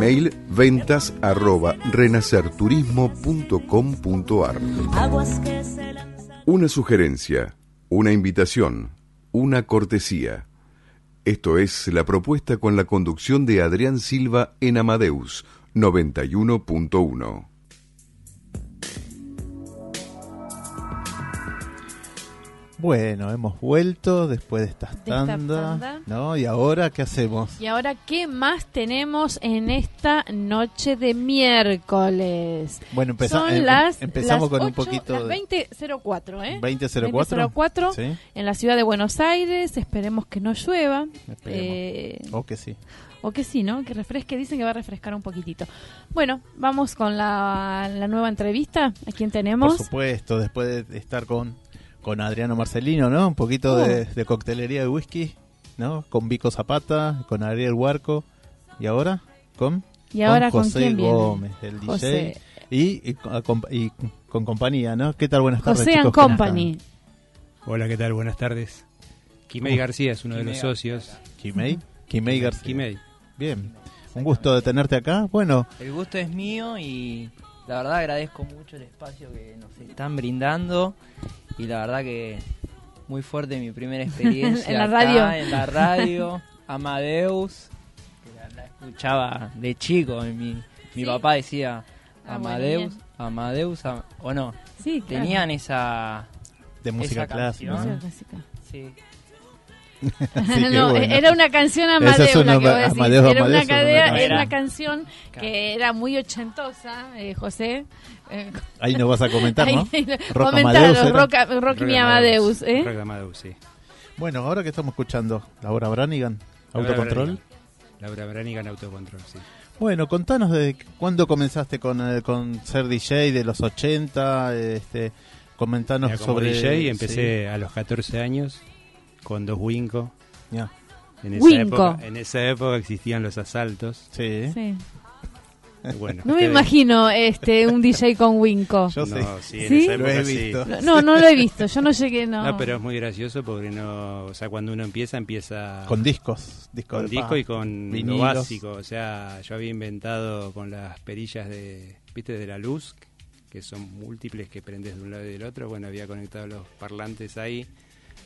Email ventas arroba renacerturismo.com.ar Una sugerencia, una invitación, una cortesía. Esto es la propuesta con la conducción de Adrián Silva en Amadeus 91.1. Bueno, hemos vuelto después de estas tandas, ¿no? Y ahora, ¿qué hacemos? Y ahora, ¿qué más tenemos en esta noche de miércoles? Bueno, empezamos em, empezamos con un poquito las 20.04, ¿eh? 20.04. 20.04 en la ciudad de Buenos Aires. Esperemos que no llueva. Eh, o que sí. O que sí, ¿no? Que refresque. Dicen que va a refrescar un poquitito. Bueno, vamos con la, la nueva entrevista. ¿A quién tenemos? Por supuesto, después de estar con con Adriano Marcelino, ¿no? Un poquito de, oh. coctelería de whisky, ¿no? Con Vico Zapata, con Ariel Huarco. ¿Y ahora? ¿Con? ¿Y ahora con, José quién Gómez, el DJ. Y, con compañía, ¿no? ¿Qué tal? Buenas tardes, José chicos. Company. Hola, ¿qué tal? Buenas tardes. Quimei García es uno de los socios. ¿Quimei? Quimei García. Quimei. Bien. Un gusto de tenerte acá. Bueno. El gusto es mío y la verdad agradezco mucho el espacio que nos están brindando y la verdad que muy fuerte mi primera experiencia en la radio. En la radio, Amadeus, que la, escuchaba de chico. Mi, mi papá decía ah, Amadeus, Amadeus, o no. Sí, Tenían esa. De música clásica. Música clásica. Sí. No, era una canción Amadeus, una, era, una era, una canción que era muy ochentosa, eh, José. Eh, Ahí nos vas a comentar, ¿no? rock Amadeus, rock, rock, mi Amadeus. ¿eh? Rock Amadeus, sí. Bueno, ahora que estamos escuchando, Laura Branigan, Autocontrol. Laura Branigan, Autocontrol, sí. Bueno, contanos de cuándo comenzaste con, eh, con ser DJ de los 80, este, comentanos sobre... DJ empecé a los 14 años con dos Winco. Ya. En esa, época, en esa época existían los asaltos. Sí. sí. Bueno, no me imagino este un DJ con Winco. Yo no, sí. sí, en esa época, lo he visto. No, no lo he visto. Yo no llegué, no. No, pero es muy gracioso porque no, o sea, cuando uno empieza empieza con discos, con disco y con lo básico, o sea, yo había inventado con las perillas de, ¿viste? de la luz, que son múltiples que prendes de un lado y del otro, bueno, había conectado los parlantes ahí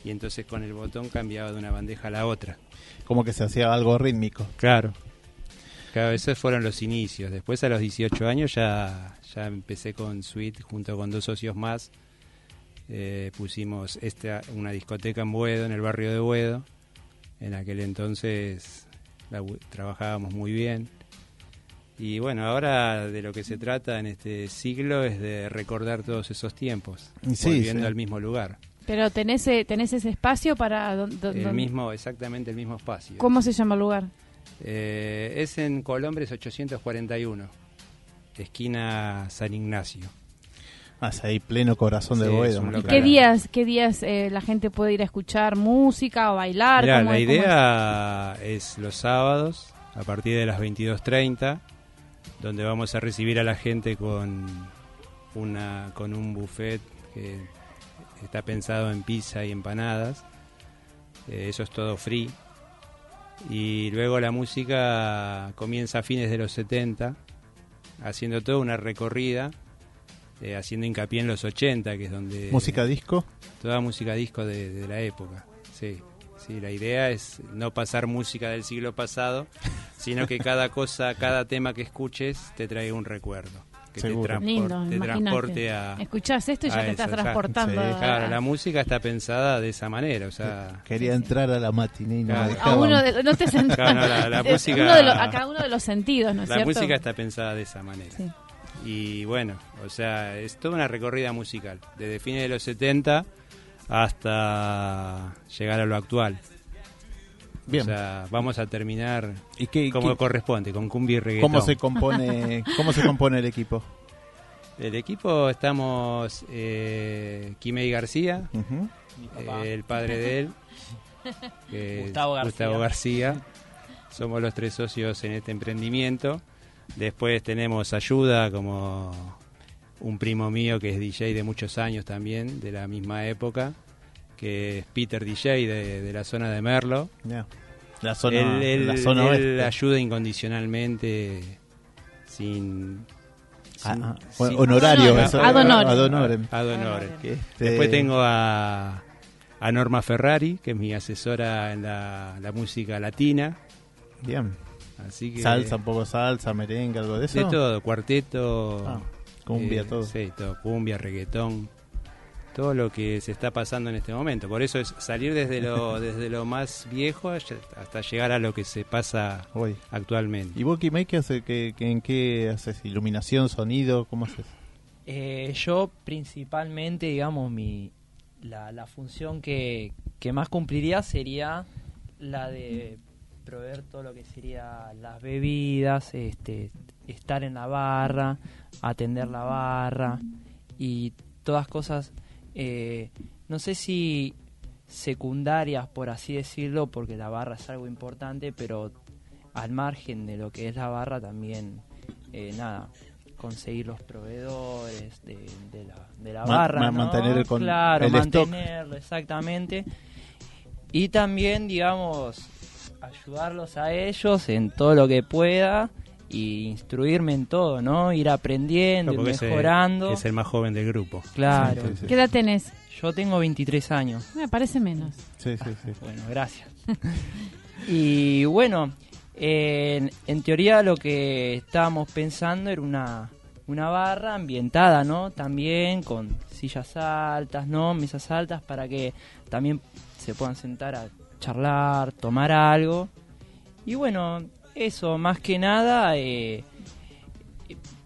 y entonces con el botón cambiaba de una bandeja a la otra. Como que se hacía algo rítmico. Claro. Claro, esos fueron los inicios. Después a los 18 años ya, ya empecé con Suite junto con dos socios más. Eh, pusimos esta, una discoteca en Buedo, en el barrio de Buedo. En aquel entonces trabajábamos muy bien. Y bueno, ahora de lo que se trata en este siglo es de recordar todos esos tiempos, sí, volviendo al mismo lugar. Pero tenés, eh, tenés ese espacio para... el mismo, exactamente el mismo espacio. ¿Cómo se llama el lugar? Eh, es en Colombres 841, esquina San Ignacio. Ah, ahí pleno corazón de Boedo. ¿Qué días, qué días eh, la gente puede ir a escuchar música o bailar? la idea es? los sábados a partir de las 22.30, donde vamos a recibir a la gente con, una, con un buffet que está pensado en pizza y empanadas. Eh, eso es todo free. Y luego la música comienza a fines de los 70, haciendo toda una recorrida, eh, haciendo hincapié en los 80, que es donde... ¿Música disco? Toda música disco de, de la época, sí. Sí, la idea es no pasar música del siglo pasado, sino que cada cosa, cada tema que escuches te traiga un recuerdo que te, transporte a. Escuchás esto y ya te estás transportando. claro, la música está pensada de esa manera. O sea, Quería entrar a la matiné y A uno de, no te la, música, a cada uno de los sentidos, ¿no es la La música está pensada de esa manera. Y bueno, o sea, es toda una recorrida musical. Desde fines de los 70 hasta llegar a lo actual. Bien. O sea, vamos a terminar ¿Y como corresponde, con cumbia y reggaetón. ¿Cómo se compone, cómo se compone el equipo? El equipo estamos eh, Kimei García, eh, el padre de él, Gustavo, García. Somos los tres socios en este emprendimiento. Después tenemos ayuda como un primo mío que es DJ de muchos años también, de la misma época, que es Peter DJ de, la zona de Merlo. La zona, él, la zona él ayuda incondicionalmente sin... Ah, ah, honorario. Ad honorem. Este Después tengo a, a Norma Ferrari, que es mi asesora en la, la música latina. Bien. Así que, salsa, un poco salsa, merengue, algo de eso. De todo, cuarteto. Ah, cumbia, eh, todo. Sí, todo, cumbia, reggaetón todo lo que se está pasando en este momento. Por eso es salir desde lo, desde lo más viejo hasta llegar a lo que se pasa hoy actualmente. ¿Y vos, Kimei, hace, que, en qué haces? ¿Iluminación, sonido? ¿Cómo haces? Eh, yo principalmente, digamos, mi la, la función que, que más cumpliría sería la de proveer todo lo que sería las bebidas, este, estar en la barra, atender la barra y todas cosas eh, no sé si secundarias, por así decirlo, porque la barra es algo importante, pero al margen de lo que es la barra también, eh, nada, conseguir los proveedores de, la, de la barra. Mantener el, claro, mantenerlo, exactamente. Y también, digamos, ayudarlos a ellos en todo lo que pueda y instruirme en todo, ¿no? Ir aprendiendo, mejorando. Es el, más joven del grupo. Claro. ¿Qué edad tenés? Yo tengo 23 años. Me parece menos. Sí, sí, sí. Bueno, gracias. y bueno, en, teoría lo que estábamos pensando era una, una barra ambientada, ¿no? También con sillas altas, ¿no? Mesas altas para que también se puedan sentar a charlar, tomar algo. Y bueno, eso, más que nada, eh,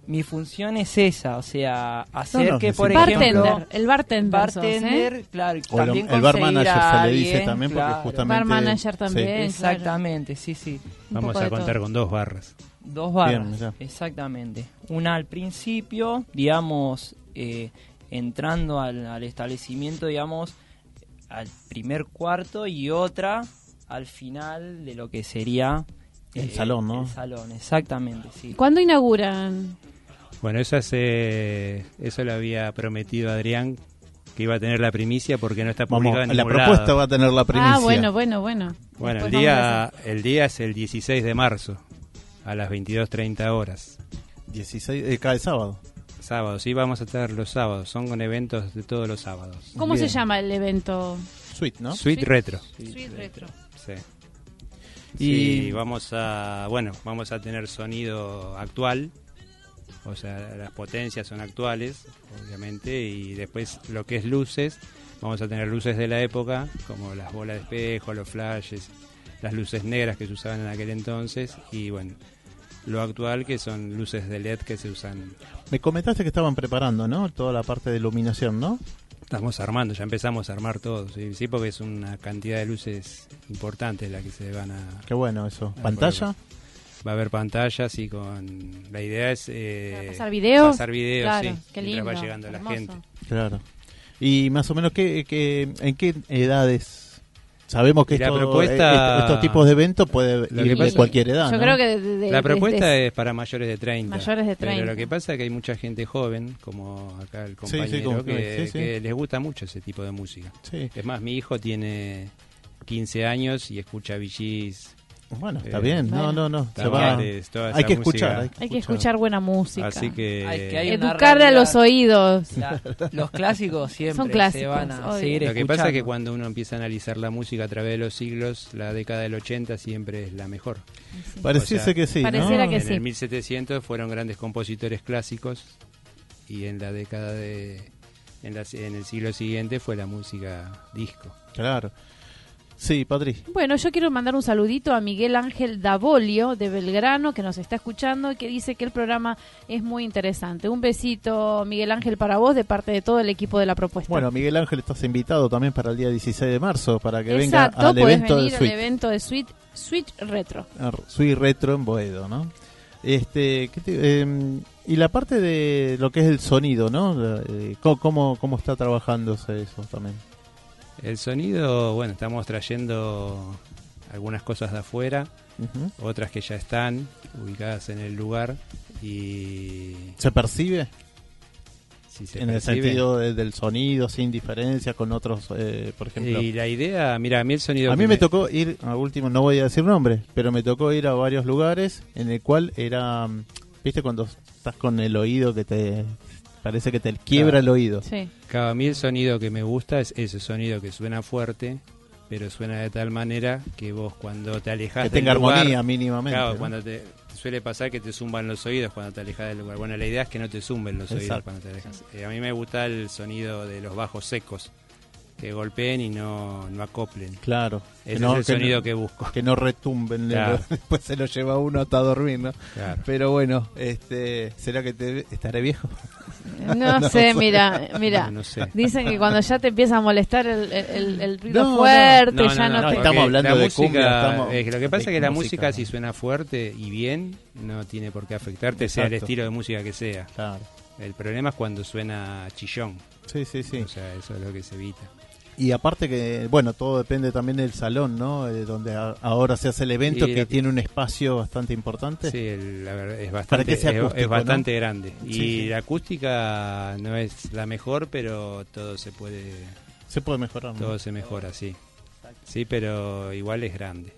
mi función es esa, o sea, hacer que, por ejemplo... el bartender. Bartender, claro, también el, bar manager se le dice también, porque justamente... Bar manager también, Exactamente, sí, sí. Vamos a contar con dos barras. Dos barras, exactamente. Una al principio, digamos, eh, entrando al, al establecimiento, digamos, al primer cuarto y otra al final de lo que sería el eh, salón, ¿no? El salón, exactamente, sí. ¿Cuándo inauguran? Bueno, eso, hace, eso lo había prometido Adrián, que iba a tener la primicia porque no está publicado en La propuesta va a tener la primicia. Ah, bueno, bueno, bueno. Bueno, el día, el día es el 16 de marzo, a las 22.30 horas. 16, eh, cada sábado. Sábado, sí, vamos a estar los sábados. Son con eventos de todos los sábados. ¿Cómo se llama el evento? Suite, ¿no? Suite, Retro. Suite Retro. Sí. Y vamos a, bueno, vamos a tener sonido actual, o sea, las potencias son actuales, obviamente, y después lo que es luces, vamos a tener luces de la época, como las bolas de espejo, los flashes, las luces negras que se usaban en aquel entonces, y bueno, lo actual que son luces de LED que se usan. Me comentaste que estaban preparando, ¿no? Toda la parte de iluminación, ¿no? Estamos armando, ya empezamos a armar todo, sí, porque es una cantidad de luces importantes la que se van a... Qué bueno eso. ¿Pantalla? Va a haber pantallas y con... La idea es... Eh, pasar video. Pasar video, sí. Qué lindo, va llegando la gente. Claro. Y más o menos, ¿qué, qué, ¿en qué edades Sabemos que la propuesta, eh, estos tipos de eventos puede ir de cualquier edad. Yo creo que la propuesta es para mayores de 30. Mayores de 30. Pero lo que pasa es que hay mucha gente joven, como acá el compañero, que, les gusta mucho ese tipo de música. Es más, mi hijo tiene 15 años y escucha VGs bueno, está bien. No, no, no. hay, que escuchar, hay, que escuchar. buena música. Así que, educarle a los oídos. los clásicos siempre se van a seguir Lo que pasa es que cuando uno empieza a analizar la música a través de los siglos, la década del 80 siempre es la mejor. Pareciese que sí. Pareciera que en el 1700 fueron grandes compositores clásicos y en la década de. En, en el siglo siguiente fue la música disco. Claro. Sí, Patri. Bueno, yo quiero mandar un saludito a Miguel Ángel Davolio de Belgrano que nos está escuchando y que dice que el programa es muy interesante. Un besito, Miguel Ángel, para vos de parte de todo el equipo de la propuesta. Bueno, Miguel Ángel, estás invitado también para el día 16 de marzo para que venga al evento venir de al evento de Suite, Suite Retro. Ah, Suite Retro en Boedo, ¿no? Este, em, y la parte de lo que es el sonido, ¿no? Eh, ¿Cómo, cómo está trabajándose eso también? El sonido, bueno, estamos trayendo algunas cosas de afuera, otras que ya están ubicadas en el lugar y... ¿Se percibe? en el sentido del sonido, sin diferencia con otros, eh, por ejemplo. Y la idea, mira, a mí el sonido. A mí me, tocó ir, a último, no voy a decir nombre, pero me tocó ir a varios lugares en el cual era, viste, cuando estás con el oído que te Parece que te quiebra el oído. Sí. a mí el sonido que me gusta es ese sonido que suena fuerte, pero suena de tal manera que vos cuando te alejas que tenga armonía mínimamente. Claro, cuando te suele pasar que te zumban los oídos cuando te alejas del lugar. Bueno, la idea es que no te zumben los oídos cuando te alejas. Eh, a mí me gusta el sonido de los bajos secos que golpeen y no, no acoplen. Claro. Ese es el sonido que busco. Que no retumben, después se lo lleva uno hasta dormir, ¿no? Pero bueno, este, ¿será que te, estaré viejo? No, sé, mira, mira. Dicen que cuando ya te empieza a molestar el, el, ruido fuerte, ya no, te... Estamos hablando de música, lo que pasa es que la música, si suena fuerte y bien, no tiene por qué afectarte, sea el estilo de música que sea. Claro. El problema es cuando suena chillón. Sí, sí, sí. O sea, eso es lo que se evita. Y aparte que, bueno, todo depende también del salón, ¿no? Eh, donde ahora se hace el evento, que tiene un espacio bastante importante. Sí, la verdad, es bastante, es, bastante grande. Y la acústica no es la mejor, pero todo se puede... Se puede mejorar. Todo se mejora, sí. Sí, pero igual es grande.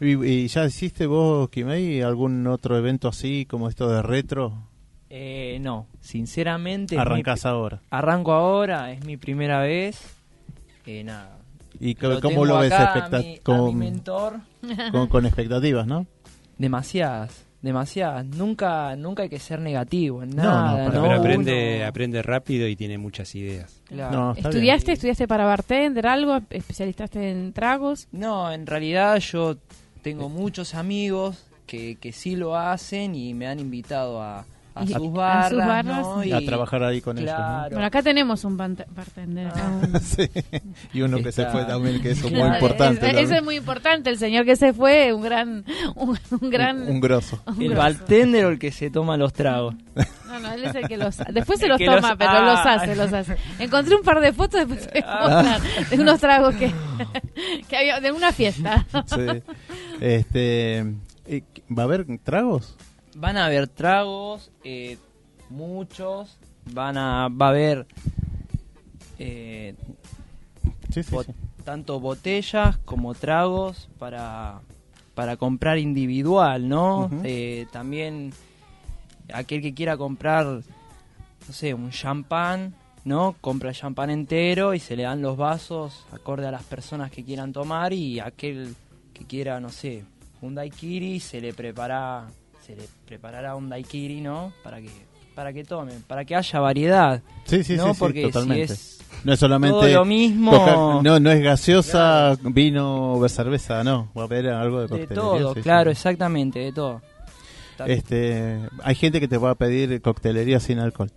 ¿Y, ya hiciste vos, Kimei, algún otro evento así como esto de retro? Eh, no, sinceramente... Arrancás ahora. Arranco ahora, es mi primera vez eh, nada. ¿Y cómo lo ves? con, mentor. Con, expectativas, ¿no? Demasiadas, demasiadas. Nunca, nunca hay que ser negativo en nada. No, pero aprende, aprende rápido y tiene muchas ideas. ¿Estudiaste, estudiaste para bartender algo? ¿Especializaste en tragos? No, en realidad yo tengo muchos amigos que, que sí lo hacen y me han invitado a, a, sus barras, y a trabajar ahí con ellos. Bueno, acá tenemos un bartender. Ah. Y uno que se fue también, que es muy importante. eso es muy importante, el señor que se fue, un gran... Un, gran un, grosso. el bartender o el que se toma los tragos. No, no, él es el que los Después se los toma, pero los hace, los hace. Encontré un par de fotos después ah. de unos tragos que, que había, de una fiesta. Sí. Este, eh, ¿Va a haber tragos? Van a haber tragos, eh, muchos, van a, va a haber eh, tanto botellas como tragos para, para comprar individual, ¿no? Eh, también aquel que quiera comprar, no sé, un champán, ¿no? Compra el champán entero y se le dan los vasos acorde a las personas que quieran tomar y aquel que quiera, no sé, un daiquiri se le prepara se le preparará un daiquiri, ¿no? Para que para que tomen, para que haya variedad. Sí, sí, ¿no? sí, Porque totalmente. Si es no es solamente lo mismo. no, no es gaseosa, vino o cerveza, no. Va a haber algo de coctelería. De todo, claro, exactamente, de todo. Este, hay gente que te va a pedir coctelería sin alcohol.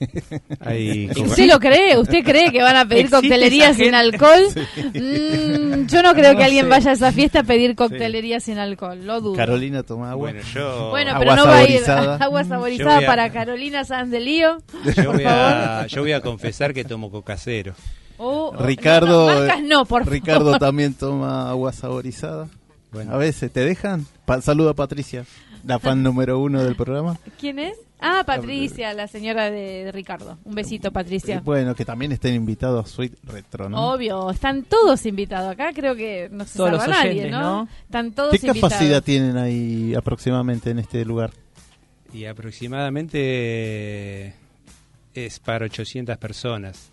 ¿Usted lo cree? ¿Usted cree que van a pedir coctelería sin alcohol? Mm, yo no creo que alguien vaya a esa fiesta a pedir coctelería sin alcohol, lo dudo. Carolina toma agua. Bueno, yo... bueno pero no va a ir agua saborizada para Carolina Sanz de Lío. Yo voy, a, yo voy a confesar que tomo coca cero. Oh, oh, Ricardo, no, no, marcas no, por favor. Ricardo también toma agua saborizada. Bueno. A veces te dejan. Pa saludo a Patricia, la fan número uno del programa. ¿Quién es? Ah, Patricia, la señora de, de Ricardo. Un besito, Patricia. Y bueno, que también estén invitados a Sweet Retro, ¿no? Obvio, están todos invitados acá. Creo que no se Todos salva los nadie, ¿no? ¿no? Están todos ¿Qué invitados. capacidad tienen ahí aproximadamente en este lugar? Y aproximadamente es para 800 personas.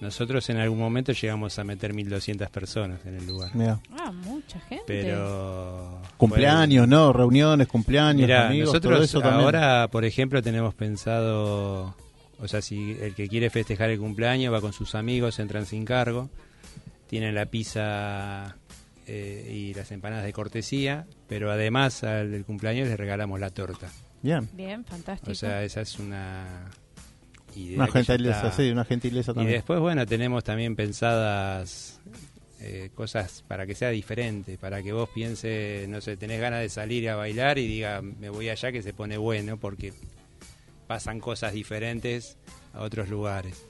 Nosotros en algún momento llegamos a meter 1200 personas en el lugar. Mira, Ah, mucha gente. Pero. cumpleaños, ¿no? Reuniones, cumpleaños, Mira, amigos, todo nosotros también. ahora, por ejemplo, tenemos pensado. O sea, si el que quiere festejar el cumpleaños va con sus amigos, entran sin cargo. Tienen la pizza eh, y las empanadas de cortesía. Pero además al del cumpleaños le regalamos la torta. Bien. Bien, fantástico. O sea, esa es una. Una gentileza, está. sí, una gentileza Y también. después, bueno, tenemos también pensadas eh, cosas para que sea diferente, para que vos pienses, no sé, tenés ganas de salir a bailar y diga, me voy allá que se pone bueno, porque pasan cosas diferentes a otros lugares.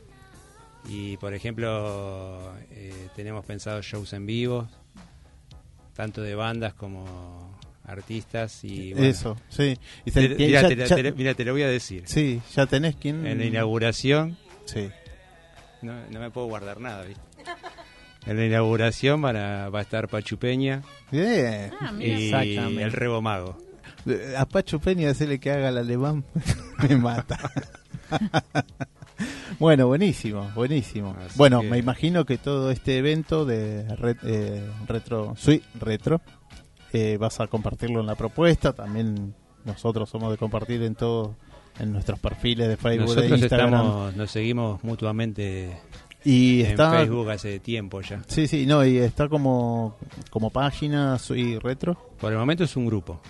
Y, por ejemplo, eh, tenemos pensado shows en vivo, tanto de bandas como artistas. y bueno, Eso, sí. Y Te- se- mira, ya- te, ya- te- mira, te lo voy a decir. Sí, ya tenés quien... En la inauguración Sí. No, no me puedo guardar nada, ¿viste? En la inauguración van a- va a estar Pachu Peña Bien. Ah, mira. y el Rebo Mago. Eh, A Pacho Peña decirle que haga el alemán me mata. bueno, buenísimo, buenísimo. Así bueno, que- me imagino que todo este evento de re- eh, retro, Sweet Retro, eh, vas a compartirlo en la propuesta. También nosotros somos de compartir en todo, en nuestros perfiles de Facebook, de Nosotros Instagram. estamos, nos seguimos mutuamente y en está, Facebook hace tiempo ya. sí, sí, no, y está como, como página Sweet Retro. Por el momento es un grupo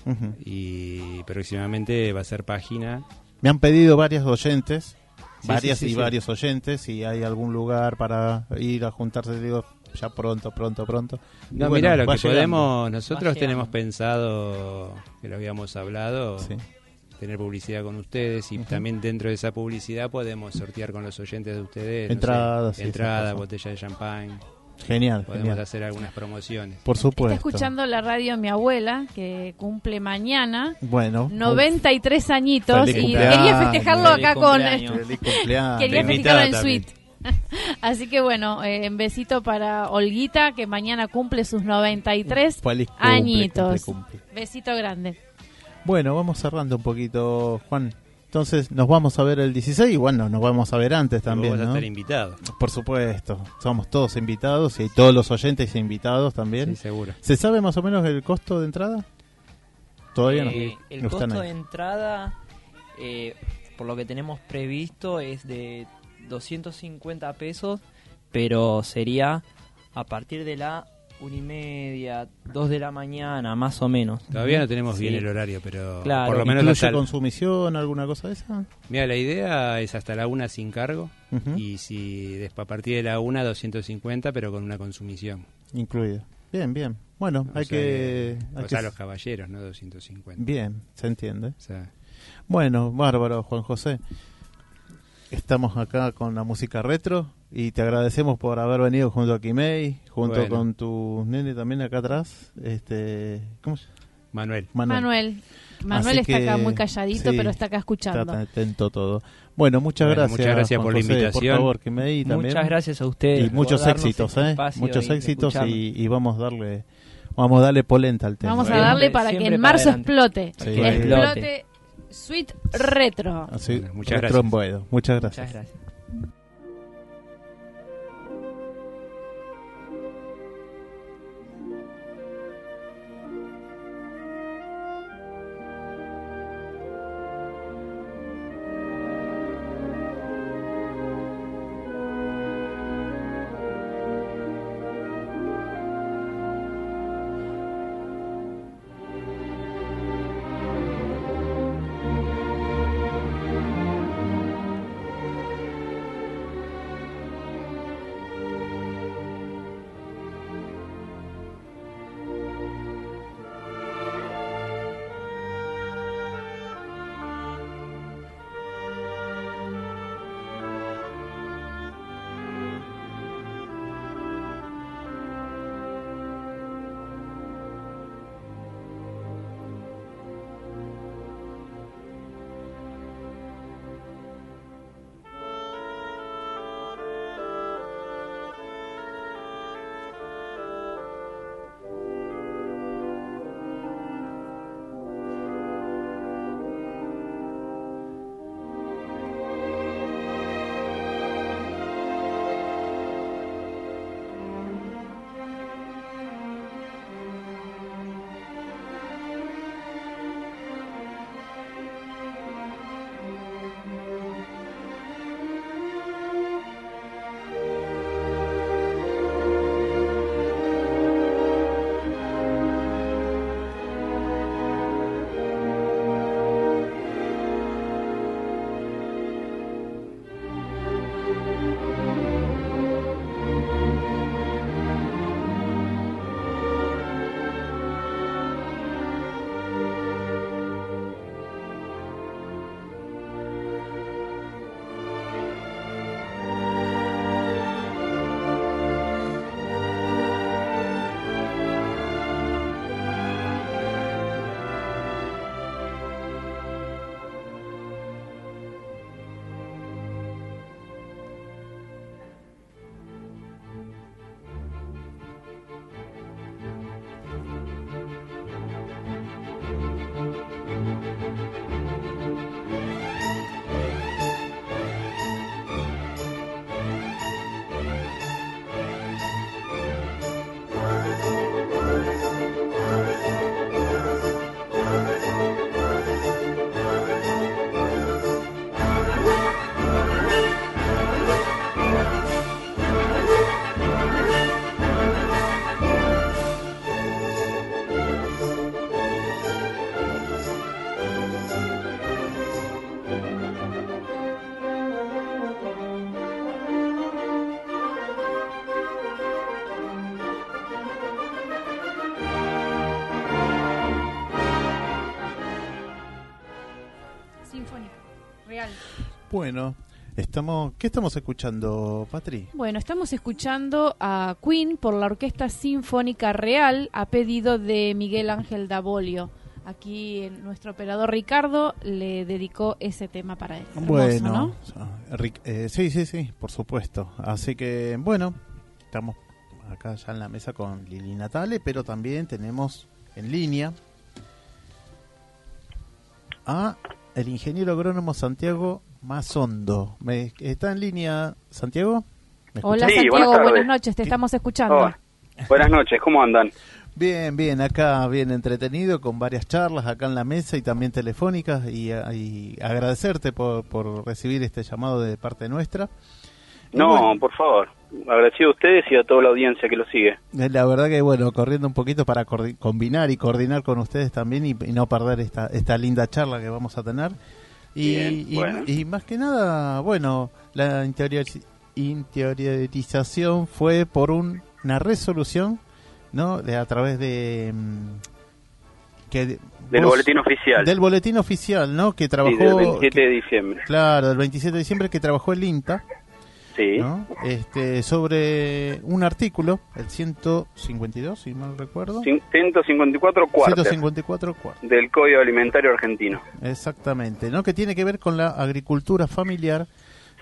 y próximamente va a ser página. Me han pedido varios oyentes, Sí, varias sí, sí, y varios oyentes, si hay algún lugar para ir a juntarse, digo, ya pronto, pronto, pronto. No, bueno, mirá, lo que llegando. podemos, nosotros tenemos pensado, que lo habíamos hablado, Sí. tener publicidad con ustedes y también dentro de esa publicidad podemos sortear con los oyentes de ustedes. no sé, Entradas, sí, entrada, botella de champán. Genial, Podemos genial. hacer algunas promociones. Por supuesto. Está escuchando la radio mi abuela, que cumple mañana. Bueno. 93 añitos Feliz y cumpleaños. quería festejarlo Feliz acá con. Feliz cumpleaños. quería festejarlo en suite. Así que bueno, eh, un besito para Olguita que mañana cumple sus 93 Feliz cumple, añitos. cumple, cumple. Besito grande. Bueno, vamos cerrando un poquito, Juan. Entonces, nos vamos a ver el 16 y bueno, nos vamos a ver antes también, Vos vas a ¿no? estar invitado. Por supuesto. Somos todos invitados y todos los oyentes invitados también. Sí, seguro. ¿Se sabe más o menos el costo de entrada? Todavía no. Eh, el No están costo ahí. de entrada, eh, por lo que tenemos previsto, es de 250 pesos, pero sería a partir de la una y media, dos de la mañana, más o menos. Todavía no tenemos bien el horario, pero Claro. por lo menos ¿Incluye hasta consumición, alguna cosa de esa? Mira, la idea es hasta la una sin cargo y si después a partir de la una 250, pero con una consumición. Incluido. Bien, bien. Bueno, O hay sea, que... o hay sea, que- los caballeros, no 250. Bien, se entiende. O sea, Bueno, bárbaro, Juan José. Estamos acá con la música retro y te agradecemos por haber venido junto a Kimei, junto Bueno. con tu nene también acá atrás. Este, ¿Cómo se llama? Manuel. Manuel. Manuel está acá que, muy calladito, sí, pero está acá escuchando. Está atento todo. Bueno, muchas Bueno, gracias. muchas gracias Juan por la invitación. Por favor, Kimei también. Muchas gracias a ustedes. Y muchos éxitos, este ¿eh? Muchos y éxitos y, y vamos a darle vamos a darle polenta al tema. Vamos a Siempre- darle para que siempre en para marzo adelante. explote. Sí. Que Explote. Sweet Retro. Así, Bueno, muchas retro en gracias. Boedo. Muchas gracias. Muchas gracias. Bueno, estamos, ¿qué estamos escuchando, Patri? Bueno, estamos escuchando a Queen por la Orquesta Sinfónica Real a pedido de Miguel Ángel Davolio. Aquí nuestro operador Ricardo le dedicó ese tema para él. Bueno, ¿no? Ric- eh, sí, sí, sí, por supuesto. Así que, bueno, estamos acá ya en la mesa con Lili Natale, pero también tenemos en línea a el ingeniero agrónomo Santiago Mazondo. ¿Me, ¿Está en línea, Santiago? ¿Me Hola Sí, Santiago, buenas noches, te estamos escuchando. Oh, buenas noches, ¿cómo andan? Bien, bien, acá bien entretenido con varias charlas acá en la mesa y también telefónicas y, y agradecerte por, por recibir este llamado de parte nuestra. Y No, bueno, por favor, agradecido a ustedes y a toda la audiencia que lo sigue. eh, la verdad que bueno, corriendo un poquito para combinar y coordinar con ustedes también y, y no perder esta, esta linda charla que vamos a tener. Y, Bien, y- bueno. y más que nada, bueno, la interiori- interiorización fue por un- una resolución, ¿no? De, a través de... mm, que Del vos- boletín oficial. Del boletín oficial, ¿no? Que Sí, trabajó... del 27 que- de diciembre. claro, del 27 de diciembre que trabajó el INTA, Sí, ¿no? Este, sobre un artículo, el 152, si mal recuerdo. Cin- 154 cuartos 154 cuartos. del Código Alimentario Argentino. Exactamente, ¿no? Que tiene que ver con la agricultura familiar.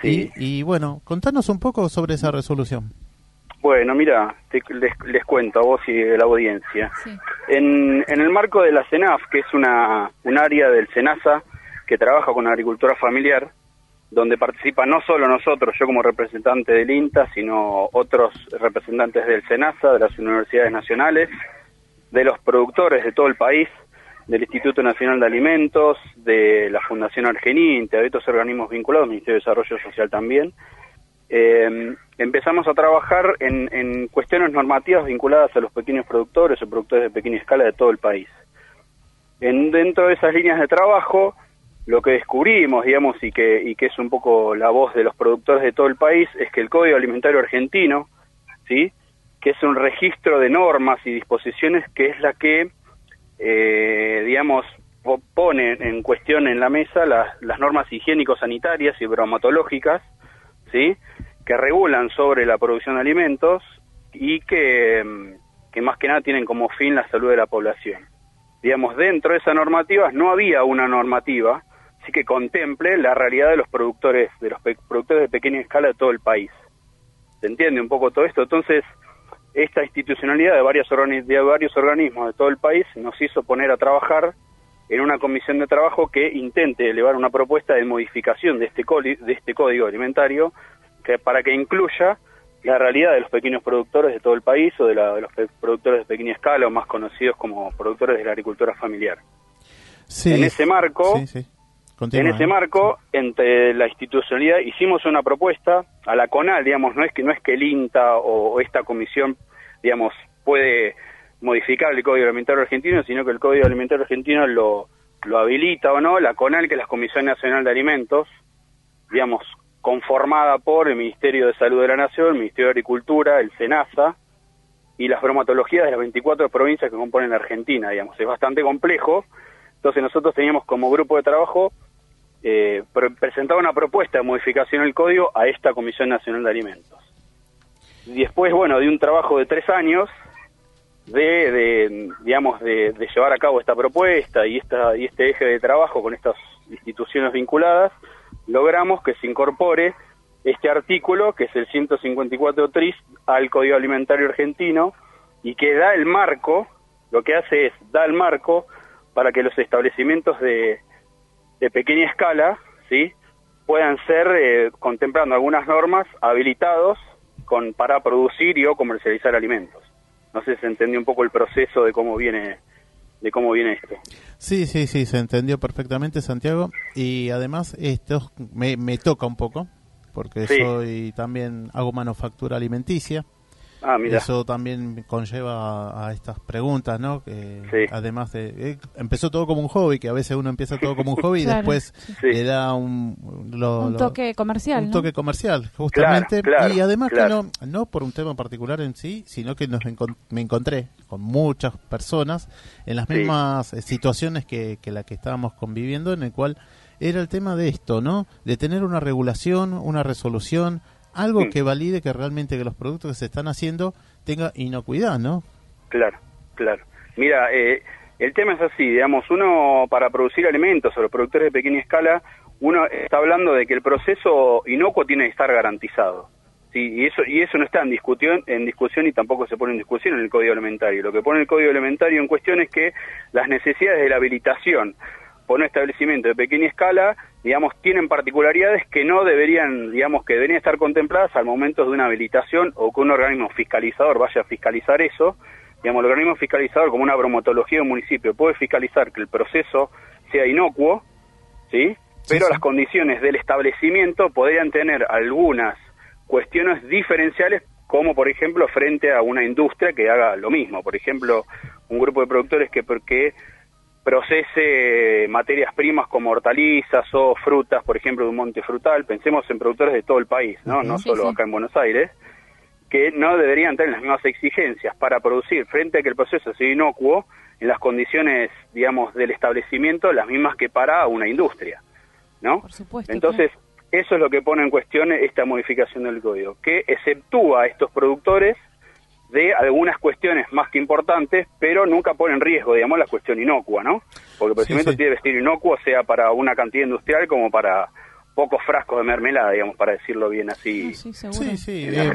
Sí. Y, y bueno, contanos un poco sobre esa resolución. Bueno, mira, te- les, les cuento a vos y a la audiencia. Sí. En, en el marco de la CENAF, que es una, un área del SENASA que trabaja con agricultura familiar, donde participan no solo nosotros, yo como representante del INTA, sino otros representantes del SENASA, de las universidades nacionales, de los productores de todo el país, del Instituto Nacional de Alimentos, de la Fundación Argeninta, de estos organismos vinculados, Ministerio de Desarrollo Social también, eh, empezamos a trabajar en, en cuestiones normativas vinculadas a los pequeños productores o productores de pequeña escala de todo el país. En, dentro de esas líneas de trabajo, lo que descubrimos, digamos, y que, y que es un poco la voz de los productores de todo el país, es que el Código Alimentario Argentino, ¿sí? que es un registro de normas y disposiciones que es la que, eh, digamos, po- pone en cuestión en la mesa las, las normas higiénico-sanitarias y bromatológicas, ¿sí? que regulan sobre la producción de alimentos y que, mm, que más que nada tienen como fin la salud de la población. Digamos, dentro de esas normativas no había una normativa, sí que contemple la realidad de los productores, de los pe- productores de pequeña escala de todo el país. ¿Se entiende un poco todo esto? Entonces, esta institucionalidad de, varias de varios organismos de todo el país nos hizo poner a trabajar en una comisión de trabajo que intente elevar una propuesta de modificación de este, de este código alimentario que, para que incluya la realidad de los pequeños productores de todo el país o de, la- de los productores de pequeña escala o más conocidos como productores de la agricultura familiar. Sí. En ese marco, Sí, sí. Continúa, en ese ¿eh? marco, entre la institucionalidad, hicimos una propuesta a la CONAL, digamos, no es que no es que el INTA o, o esta comisión, digamos, puede modificar el Código Alimentario Argentino, sino que el Código Alimentario Argentino lo, lo habilita o no, la CONAL, que es la Comisión Nacional de Alimentos, digamos, conformada por el Ministerio de Salud de la Nación, el Ministerio de Agricultura, el SENASA, y las bromatologías de las 24 provincias que componen la Argentina, digamos, es bastante complejo, entonces nosotros teníamos como grupo de trabajo eh, pre- presentado una propuesta de modificación del código a esta Comisión Nacional de Alimentos. Después, bueno, de un trabajo de tres años de, de, digamos, de, de llevar a cabo esta propuesta y, esta, y este eje de trabajo con estas instituciones vinculadas, logramos que se incorpore este artículo, que es el 154 tris, al Código Alimentario Argentino, y que da el marco, lo que hace es, da el marco para que los establecimientos de, de pequeña escala, ¿sí? puedan ser, eh, contemplando algunas normas, habilitados con, para producir y o comercializar alimentos. No sé si se entendió un poco el proceso de cómo viene de cómo viene esto. Sí, sí, sí, se entendió perfectamente, Santiago. Y además, esto me, me toca un poco, porque Sí. soy también, hago manufactura alimenticia. Ah, mira. Eso también conlleva a, a estas preguntas, ¿no? Que Sí. Además de... eh, empezó todo como un hobby, que a veces uno empieza todo como un hobby y después Sí. le da un... lo- Un toque comercial, un ¿no? toque comercial, justamente. claro, y además claro. que no, no por un tema particular en sí, sino que nos me encontré con muchas personas en las mismas eh, situaciones que, que la que estábamos conviviendo, en el cual era el tema de esto, ¿no? De tener una regulación, una resolución, algo Mm. que valide que realmente que los productos que se están haciendo tenga inocuidad, ¿no? Claro, claro. Mira, eh, el tema es así, digamos, uno para producir alimentos o los productores de pequeña escala, uno está hablando de que el proceso inocuo tiene que estar garantizado. Sí, y eso y eso no está en discusión, en discusión y tampoco se pone en discusión en el Código Alimentario. Lo que pone el Código Alimentario en cuestión es que las necesidades de la habilitación por un establecimiento de pequeña escala, digamos, tienen particularidades que no deberían, digamos, que deberían estar contempladas al momento de una habilitación o que un organismo fiscalizador vaya a fiscalizar eso. Digamos, el organismo fiscalizador, como una bromatología de un municipio, puede fiscalizar que el proceso sea inocuo, ¿sí? Pero sí. las condiciones del establecimiento podrían tener algunas cuestiones diferenciales, como por ejemplo frente a una industria que haga lo mismo. Por ejemplo, un grupo de productores que, que procese materias primas como hortalizas o frutas, por ejemplo, de un monte frutal. Pensemos en productores de todo el país, ¿no? No Sí, solo sí. acá en Buenos Aires que no deberían tener las mismas exigencias para producir frente a que el proceso sea inocuo en las condiciones, digamos, del establecimiento, las mismas que para una industria, ¿no? Por supuesto. Entonces, eso es lo que pone en cuestión esta modificación del código, que exceptúa a estos productores de algunas cuestiones más que importantes, pero nunca pone en riesgo, digamos, la cuestión inocua, ¿no? Porque el procedimiento sí. tiene que vestir inocuo, sea para una cantidad industrial como para pocos frascos de mermelada, digamos, para decirlo bien así. No, sí, seguro. Sí, sí, eh.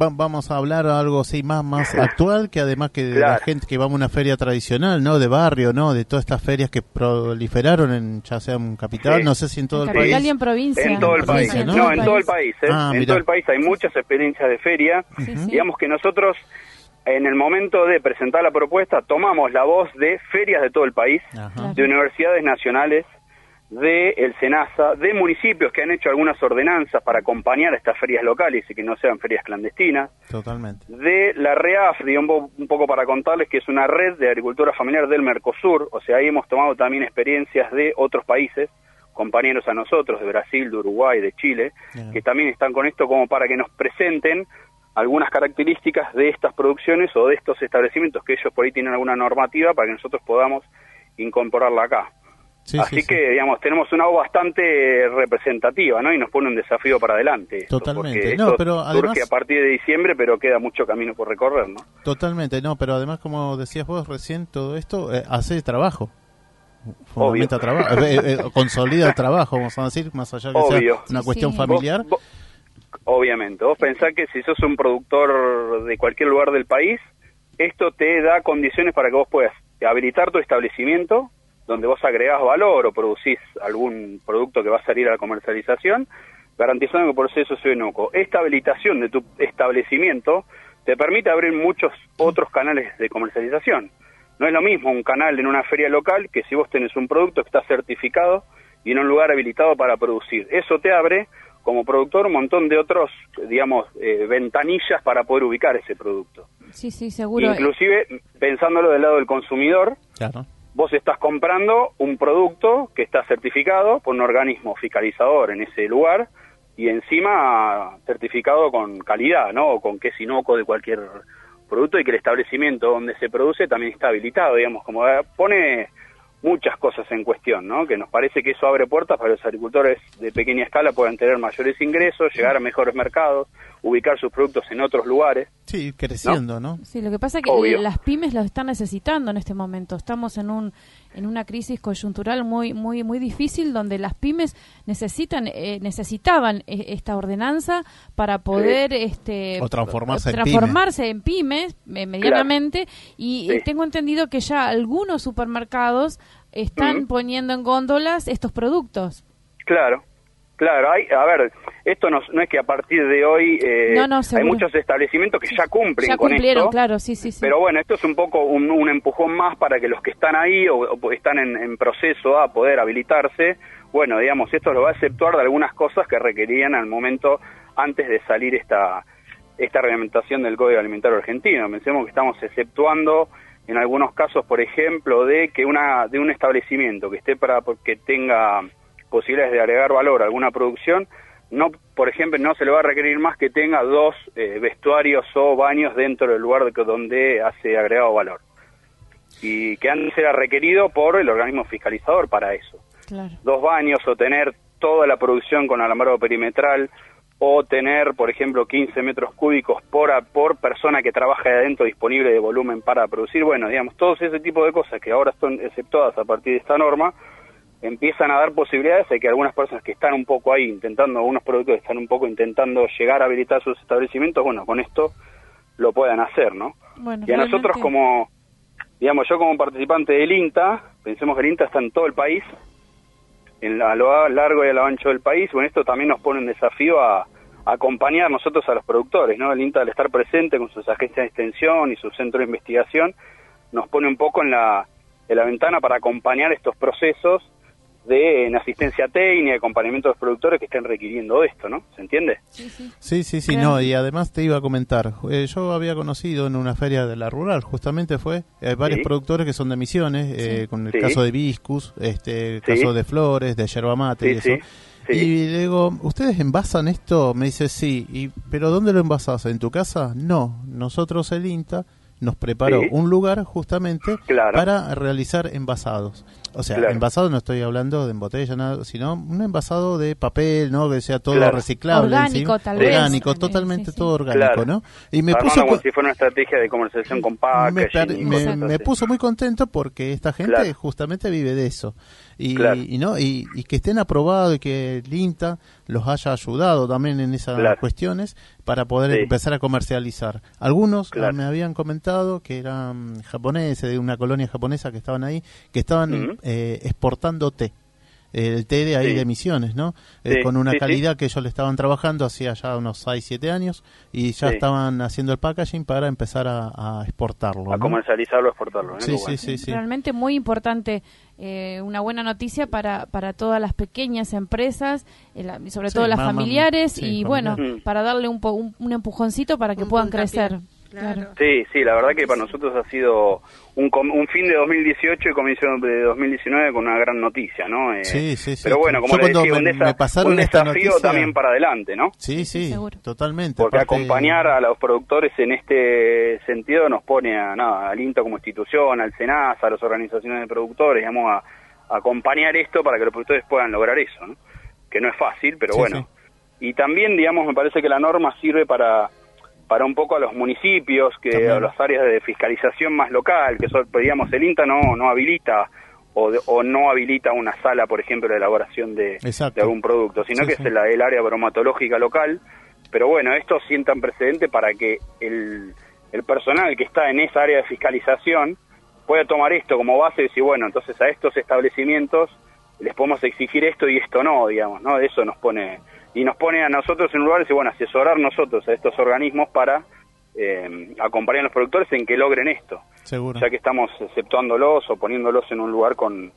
Va- vamos a hablar algo así más más actual que además que de la Claro. gente que va a una feria tradicional, ¿no? De barrio, ¿no? De todas estas ferias que proliferaron en ya sea en capital, Sí. no sé si en todo En el capital país. y en provincia. En todo el país, provincia, ¿no? ¿no? en todo el país, ¿eh? Ah, en mirá. todo el país hay muchas experiencias de feria. Sí, sí. Digamos que nosotros, en el momento de presentar la propuesta, tomamos la voz de ferias de todo el país, Ajá. de universidades nacionales, de el SENASA, de municipios que han hecho algunas ordenanzas para acompañar a estas ferias locales y que no sean ferias clandestinas, Totalmente. de la REAF, digamos, un poco para contarles que es una red de agricultura familiar del Mercosur, o sea, ahí hemos tomado también experiencias de otros países, compañeros a nosotros, de Brasil, de Uruguay, de Chile, que también están con esto como para que nos presenten algunas características de estas producciones o de estos establecimientos que ellos por ahí tienen alguna normativa para que nosotros podamos incorporarla acá. Sí, Así sí, sí. que, digamos, tenemos una voz bastante representativa, ¿no? Y nos pone un desafío para adelante. Totalmente. No, pero surge además- a partir de diciembre, pero queda mucho camino por recorrer, ¿no? Totalmente, no, pero además como decías vos recién, todo esto eh, hace trabajo. Fundamenta trabajo, eh, eh, eh, consolida el trabajo, vamos a decir, más allá que Obvio. sea una Sí, cuestión sí. familiar. Vos- vos- obviamente, vos pensás que si sos un productor de cualquier lugar del país, esto te da condiciones para que vos puedas habilitar tu establecimiento, donde vos agregás valor o producís algún producto que va a salir a la comercialización, garantizando que el proceso sea inocuo. Esta habilitación de tu establecimiento te permite abrir muchos otros canales de comercialización. No es lo mismo un canal en una feria local que si vos tenés un producto que está certificado y en un lugar habilitado para producir. Eso te abre como productor un montón de otros, digamos, eh, ventanillas para poder ubicar ese producto. Sí, sí, seguro. Inclusive, pensándolo del lado del consumidor, Claro. Vos estás comprando un producto que está certificado por un organismo fiscalizador en ese lugar y encima certificado con calidad, ¿no? O con que es inocuo de cualquier producto y que el establecimiento donde se produce también está habilitado, digamos, como eh, pone muchas cosas en cuestión, ¿no? Que nos parece que eso abre puertas para que los agricultores de pequeña escala puedan tener mayores ingresos, llegar a mejores mercados, ubicar sus productos en otros lugares. Sí, creciendo, ¿no? Sí, lo que pasa es que Obvio. las pymes lo están necesitando en este momento. Estamos en un en una crisis coyuntural muy muy muy difícil donde las pymes necesitan eh, necesitaban eh, esta ordenanza para poder este O transformarse en transformarse en pymes eh, medianamente. Y, y Sí. tengo entendido que ya algunos supermercados están poniendo en góndolas estos productos. Claro, claro. Hay, a ver, esto no, no es que a partir de hoy eh, No, no, hay muchos establecimientos que ya cumplen Ya con cumplieron, esto. claro, sí, sí, sí. Pero bueno, esto es un poco un, un empujón más para que los que están ahí o, o están en, en proceso a poder habilitarse, bueno, digamos, esto lo va a exceptuar de algunas cosas que requerían al momento antes de salir esta esta reglamentación del Código Alimentario Argentino. Pensemos que estamos exceptuando en algunos casos, por ejemplo, de que una de un establecimiento que esté para que tenga posibilidades de agregar valor a alguna producción, no, por ejemplo, no se le va a requerir más que tenga dos eh, vestuarios o baños dentro del lugar donde hace agregado valor. Y que antes era requerido por el organismo fiscalizador para eso. Claro. dos baños o tener toda la producción con alambrado perimetral o tener, por ejemplo, 15 metros cúbicos por, a- por persona que trabaja adentro disponible de volumen para producir. Bueno, digamos, todos ese tipo de cosas que ahora son exceptuadas a partir de esta norma, empiezan a dar posibilidades de que algunas personas que están un poco ahí intentando, algunos productores están un poco intentando llegar a habilitar sus establecimientos, bueno, con esto lo puedan hacer, ¿no? Bueno, Y a nosotros como, digamos, yo como participante del INTA, pensemos que el INTA está en todo el país, en la- a lo largo y a lo ancho del país, bueno, esto también nos pone un desafío a, a acompañar nosotros a los productores, ¿no? El INTA al estar presente con sus agencias de extensión y su centro de investigación, nos pone un poco en la, en la ventana para acompañar estos procesos de en asistencia técnica, acompañamiento de los productores que estén requiriendo esto, ¿no? ¿Se entiende? Sí, sí. Sí, sí, sí, Claro. no, y además te iba a comentar, eh, yo había conocido en una feria de la rural, justamente fue, hay varios Sí. productores que son de Misiones, eh, con el Sí. caso de Viscus, este, el Sí. caso de Flores, de Yerba Mate y eso. sí, sí. Y le digo, ¿ustedes envasan esto? Me dice, sí, y, ¿pero dónde lo envasas? ¿En tu casa? No, nosotros el INTA nos preparó Sí. un lugar justamente Claro. para realizar envasados. O sea, Claro. envasado no estoy hablando de en botella, nada, sino un envasado de papel, ¿no? Que sea todo Claro. reciclable. Orgánico, encima. tal vez, Orgánico, también, totalmente sí, sí. todo orgánico, Claro. ¿no? Y me Armando puso... como co- si fuera una estrategia de comercialización con me, packaging me- puso muy contento porque esta gente Claro. justamente vive de eso y, Claro. y no y, y que estén aprobados y que el INTA los haya ayudado también en esas Claro. cuestiones para poder Sí. empezar a comercializar algunos Claro. ah, me habían comentado que eran japoneses de una colonia japonesa que estaban ahí que estaban. Eh, exportando té el té de ahí Sí. de Misiones, ¿no? Eh, Sí, con una sí, sí. calidad que ellos le estaban trabajando hacía ya unos 6, 7 años y ya Sí. estaban haciendo el packaging para empezar a, a exportarlo. a ¿no? comercializarlo, exportarlo. ¿eh? Sí, sí, sí, sí. Realmente muy importante, eh, una buena noticia para, para todas las pequeñas empresas, eh, la- sobre Sí, todo las familiares, sí, y bueno, familiares. para darle un, po- un, un empujoncito para que Un puedan puntapié. crecer. Claro. Sí, sí, la verdad que para nosotros ha sido un, com- un fin de 2018 y comienzo de 2019 con una gran noticia, ¿no? Eh, Sí, sí, sí. Pero bueno, como Yo le cuando decía, un, me- desa- me pasaron un esta desafío noticia- también para adelante, ¿no? Sí, sí, seguro. totalmente. Porque Aparte- acompañar a los productores en este sentido nos pone a, nada, al INTA como institución, al SENASA, a las organizaciones de productores, digamos, a, a acompañar esto para que los productores puedan lograr eso, ¿no? Que no es fácil, pero Sí, bueno. Y también, digamos, me parece que la norma sirve para para un poco a los municipios, que También. a las áreas de fiscalización más local, que son, digamos, el INTA no, no habilita o, de- o no habilita una sala, por ejemplo, de elaboración de, de algún producto, sino Sí, que sí. es el, el área bromatológica local. Pero bueno, esto sienta un precedente para que el, el personal que está en esa área de fiscalización pueda tomar esto como base y decir, bueno, entonces a estos establecimientos les podemos exigir esto y esto no, digamos, ¿no? Eso nos pone, y nos pone a nosotros en un lugar, y bueno, asesorar nosotros a estos organismos para eh, acompañar a los productores en que logren esto, Seguro. ya que estamos exceptuándolos o poniéndolos en un lugar con,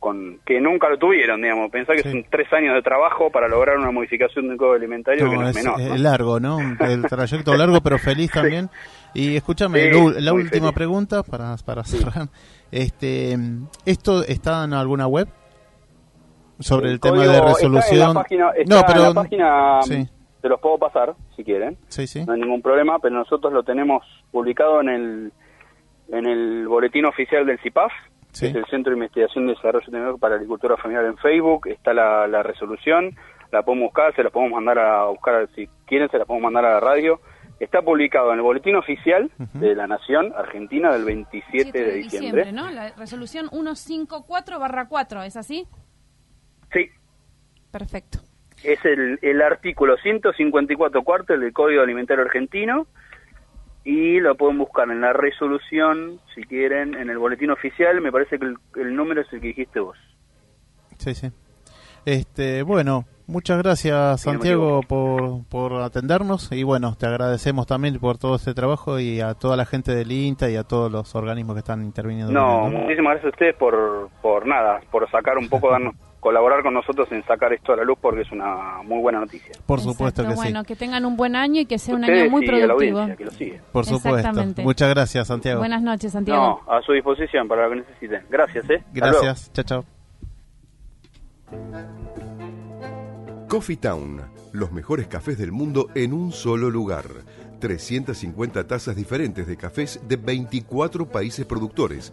con que nunca lo tuvieron, digamos. Pensá que Sí. son tres años de trabajo para lograr una modificación del código alimentario que No, es, es, menor. es ¿no? largo, ¿no? El trayecto largo, pero feliz también. Y escúchame, Sí, la última feliz. pregunta para, para cerrar. Este, ¿Esto está en alguna web? Sobre el, tema de está en resolución. la página, está no, pero en la página sí. se los puedo pasar si quieren. Sí, sí. no hay ningún problema, pero nosotros lo tenemos publicado en el en el boletín oficial del CIPAF, Sí. que es el Centro de Investigación y Desarrollo Tecnológico para la Agricultura Familiar en Facebook, está la, la resolución, la podemos buscar, se la podemos mandar a buscar, si quieren se la podemos mandar a la radio. Está publicado en el boletín oficial de la Nación Argentina del 27 7 de diciembre. ¿no? La resolución 154 barra 4, ¿es así? Sí, Perfecto. es el, el artículo 154 cuarto del Código Alimentario Argentino y lo pueden buscar en la resolución, si quieren, en el boletín oficial. Me parece que el, el número es el que dijiste vos. Sí, sí. Este, bueno, muchas gracias Santiago por, por atendernos y bueno, te agradecemos también por todo este trabajo y a toda la gente del INTA y a todos los organismos que están interviniendo. No, muchísimas gracias a ustedes por, por nada, por sacar un poco, darnos, colaborar con nosotros en sacar esto a la luz porque es una muy buena noticia. Por supuesto Exacto. que Bueno, sí. que tengan un buen año y que sea un año muy y a la productivo. audiencia que lo sigue. Por supuesto. Muchas gracias Santiago. Buenas noches, Santiago. No, a su disposición para lo que necesiten. Gracias, ¿eh? Gracias. Chao, chao. Coffee Town, los mejores cafés del mundo en un solo lugar. 350 tazas diferentes de cafés de 24 países productores.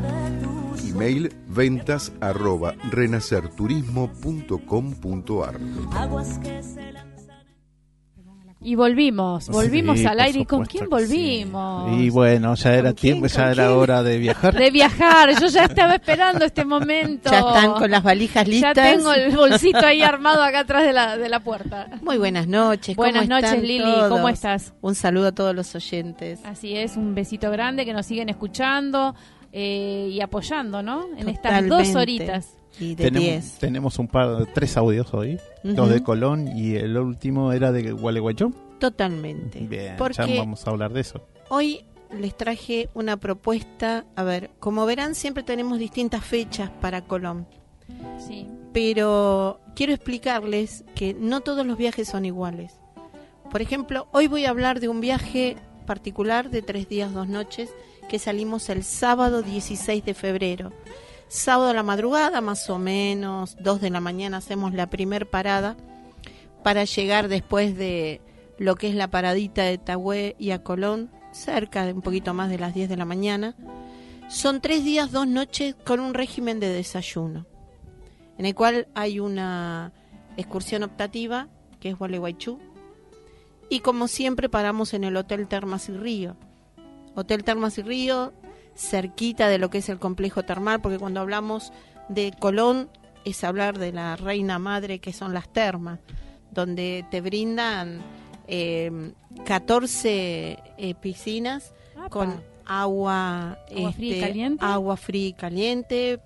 mail ventas arroba renacerturismo.com.ar. Y volvimos, volvimos al aire. ¿Y con quién volvimos? Y bueno, ya era tiempo, ya era hora de viajar. De viajar, yo ya estaba esperando este momento. Ya están con las valijas listas. Ya tengo el bolsito ahí armado acá atrás de la, de la puerta. Muy buenas noches. Buenas noches, Lili. ¿Cómo estás? Un saludo a todos los oyentes. Así es, un besito grande que nos siguen escuchando. Eh, y apoyando, ¿no? En estas dos horitas. Y de tenemos, tenemos un par, de tres audios hoy, dos de Colón y el último era de Gualeguaychú. Totalmente. Bien, ya vamos a hablar de eso. Hoy les traje una propuesta. A ver, como verán, siempre tenemos distintas fechas para Colón. Sí. Pero quiero explicarles que no todos los viajes son iguales. Por ejemplo, hoy voy a hablar de un viaje particular de tres días, dos noches, que salimos el sábado 16 de febrero. Sábado a la madrugada, más o menos, 2 de la mañana, hacemos la primer parada para llegar después de lo que es la paradita de Tahué y a Colón, cerca de un poquito más de las 10 de la mañana. Son tres días, dos noches con un régimen de desayuno, en el cual hay una excursión optativa, que es Gualeguaychú, y como siempre paramos en el Hotel Termas y Río Hotel Termas y Río, cerquita de lo que es el complejo termal, porque cuando hablamos de Colón es hablar de la reina madre que son las termas, donde te brindan 14 em, eh, piscinas con agua, agua, fría y este, caliente. agua fría y caliente,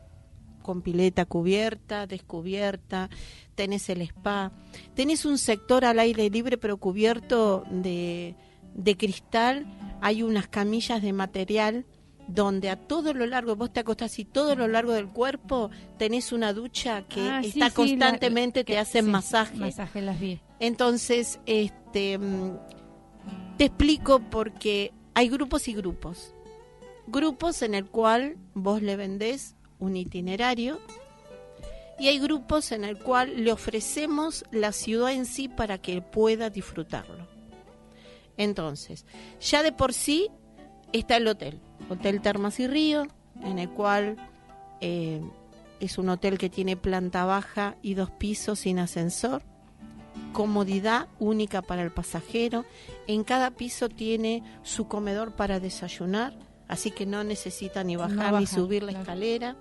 con pileta cubierta, descubierta, tenés el spa, tenés un sector al aire libre pero cubierto de, de cristal hay unas camillas de material donde a todo lo largo, vos te acostás y todo lo largo del cuerpo tenés una ducha que ah, está constantemente, te hacen masaje. Masaje las vi. Entonces, este, mm, te explico porque hay grupos y grupos. Grupos en el cual vos le vendés un itinerario y hay grupos en el cual le ofrecemos la ciudad en sí para que pueda disfrutarlo. Entonces, ya de por sí está el hotel, Hotel Termas y Río, en el cual eh, es un hotel que tiene planta baja y dos pisos sin ascensor, comodidad única para el pasajero, en cada piso tiene su comedor para desayunar, así que no necesita ni bajar ni subir la escalera.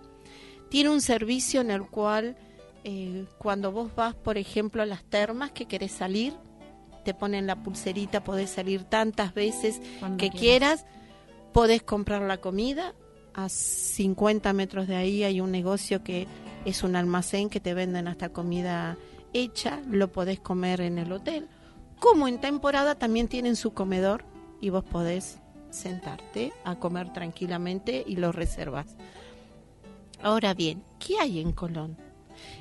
Tiene un servicio en el cual eh, cuando vos vas, por ejemplo, a las termas que querés salir, te ponen la pulserita, podés salir tantas veces que quieras. podés comprar la comida, a 50 metros de ahí hay un negocio que es un almacén que te venden hasta comida hecha, lo podés comer en el hotel. Como en temporada también tienen su comedor y vos podés sentarte a comer tranquilamente y lo reservas. Ahora bien, ¿qué hay en Colón?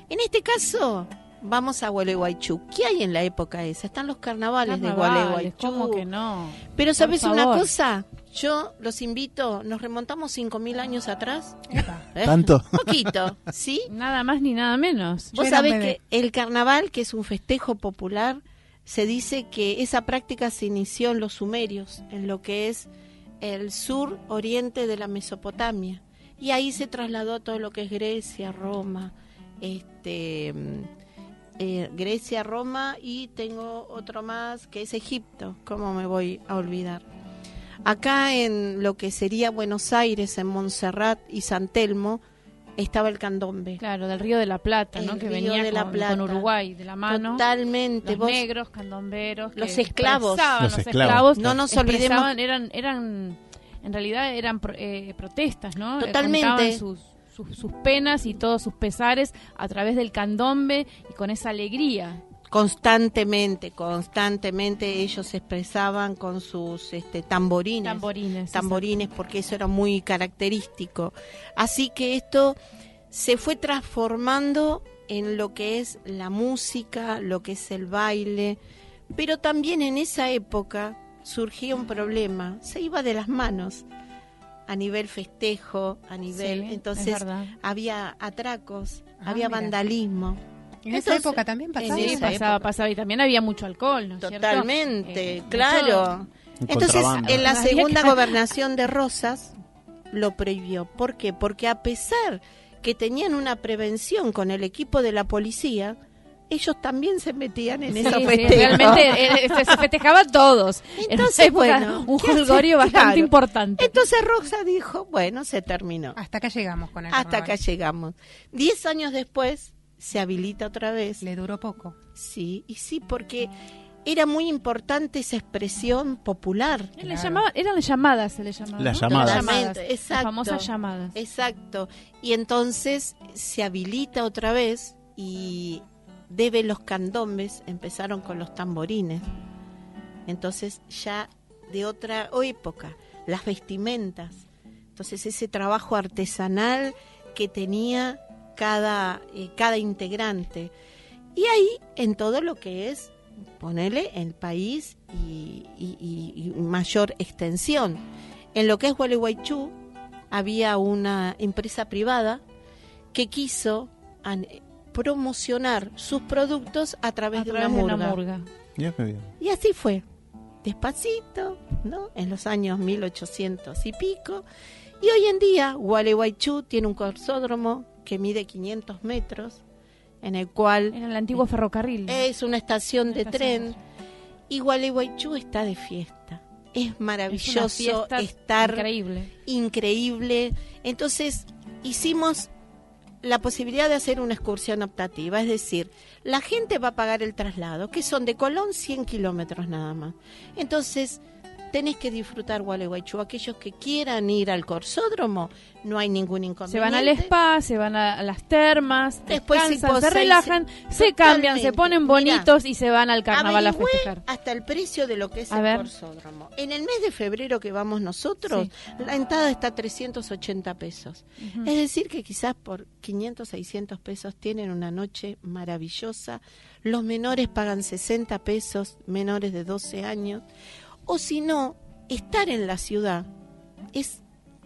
En este caso, vamos a Gualeguaychú. ¿Qué hay en la época esa? Están los carnavales, de Gualeguaychú. ¿Cómo que no? Pero ¿sabes una cosa? Yo los invito, nos remontamos 5.000 años atrás. ¿Eh? ¿Tanto? Poquito, ¿sí? Nada más ni nada menos. Vos sabés que el carnaval, que es un festejo popular, se dice que esa práctica se inició en los sumerios, en lo que es el sur oriente de la Mesopotamia. Y ahí se trasladó todo lo que es Grecia, Roma, este, eh, Grecia, Roma y tengo otro más que es Egipto. ¿Cómo me voy a olvidar? Acá en lo que sería Buenos Aires, en Montserrat y San Telmo, estaba el candombe. Claro, del Río de la Plata, ¿no? Que Río venía de la con, Plata. con Uruguay de la mano. Totalmente. Los vos- negros, candomberos. Los esclavos. Los esclavos. No nos olvidemos- Eran, eran, en realidad eran pro- eh, protestas, ¿no? Totalmente. contaban sus, sus, sus penas y todos sus pesares a través del candombe y con esa alegría. constantemente, constantemente ellos se expresaban con sus este, tamborines. Tamborines. tamborines porque eso era muy característico. Así que esto se fue transformando en lo que es la música, lo que es el baile, pero también en esa época surgía un problema, se iba de las manos a nivel festejo, a nivel, Sí, entonces había atracos, Ah, había mira. vandalismo. En esa Entonces, época también pasaba. Sí, pasaba, época. pasaba. Y también había mucho alcohol, ¿no es cierto? Totalmente, Eh, claro. Entonces, en la segunda que- gobernación de Rosas lo prohibió. ¿Por qué? Porque a pesar que tenían una prevención con el equipo de la policía, ellos también se metían en Sí, esos sí, realmente eh, se, se festejaban todos. en Entonces, bueno, un jolgorio bastante Claro. importante. Entonces Rosa dijo, bueno, se terminó. Hasta acá llegamos con el Hasta carnaval. acá llegamos. Diez años después se habilita otra vez. Le duró poco. Sí, y sí, porque era muy importante esa expresión popular. Le Claro. llamaba- eran las llamadas, se le llamaba. Las ¿no? llamadas. Totalmente, Las exacto. famosas llamadas. Exacto. Y entonces se habilita otra vez y debe los candombes empezaron con los tamborines. Entonces ya de otra época, las vestimentas. Entonces ese trabajo artesanal que tenía cada, eh, cada integrante. Y ahí en todo lo que es, ponele, el país y, y- mayor extensión. En lo que es Gualeguaychú había una empresa privada que quiso promocionar sus productos a través, A de, través una de murga. una. Y así fue, despacito, ¿no? En los años 1800 y pico. Y hoy en día, Gualeguaychú tiene un corsódromo que mide 500 metros, en el cual Era el antiguo ferrocarril. es una estación de estación. tren. Y Gualeguaychú está de fiesta. Es Es una maravilloso estar increíble. increíble. Entonces hicimos la posibilidad de hacer una excursión optativa, es decir, la gente va a pagar el traslado, que son de Colón 100 kilómetros nada más. Entonces, tenés que disfrutar Gualeguaychú. Aquellos que quieran ir al corsódromo, no hay ningún inconveniente. Se van al spa, se van a, las termas, Después, descansan, se relajan, se cambian, se ponen Mirá, bonitos y se van al carnaval a festejar. hasta el precio de lo que es A el ver. corsódromo. En el mes de febrero que vamos nosotros, la entrada está a 380 pesos. Es decir, que quizás por 500, 600 pesos tienen una noche maravillosa. Los menores pagan 60 pesos, menores de 12 años. O si no, estar en la ciudad es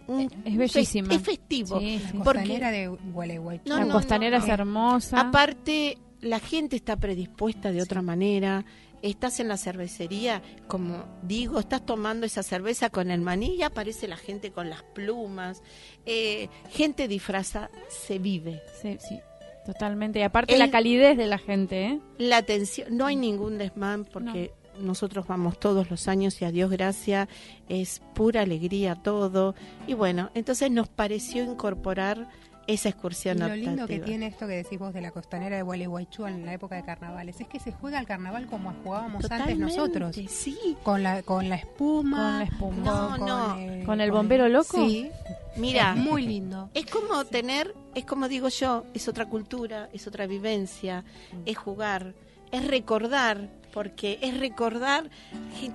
un Es bellísima. Es festivo. Sí, sí. Porque- Costanera de Gualeguaychú. No, la no, costanera no, es no. hermosa. Aparte, la gente está predispuesta de otra manera. Estás en la cervecería, como digo, estás tomando esa cerveza con el maní y aparece la gente con las plumas. Eh, gente disfraza, se vive. Sí, sí, totalmente. Y aparte El- la calidez de la gente, ¿eh? La atención, no hay ningún desmán porque nosotros vamos todos los años y a Dios gracias, es pura alegría todo. Y bueno, entonces nos pareció incorporar esa Y excursión lo lindo que tiene esto que decís vos de la costanera de Gualeguaychú en la época de carnavales es que se juega al carnaval como jugábamos antes nosotros. Sí, Con la, con la espuma. Con la espuma. No, no, ¿Con el bombero loco? Sí. mira. Es muy lindo. Es como tener, es como digo yo, es otra cultura, es otra vivencia, es jugar, es recordar, porque es recordar,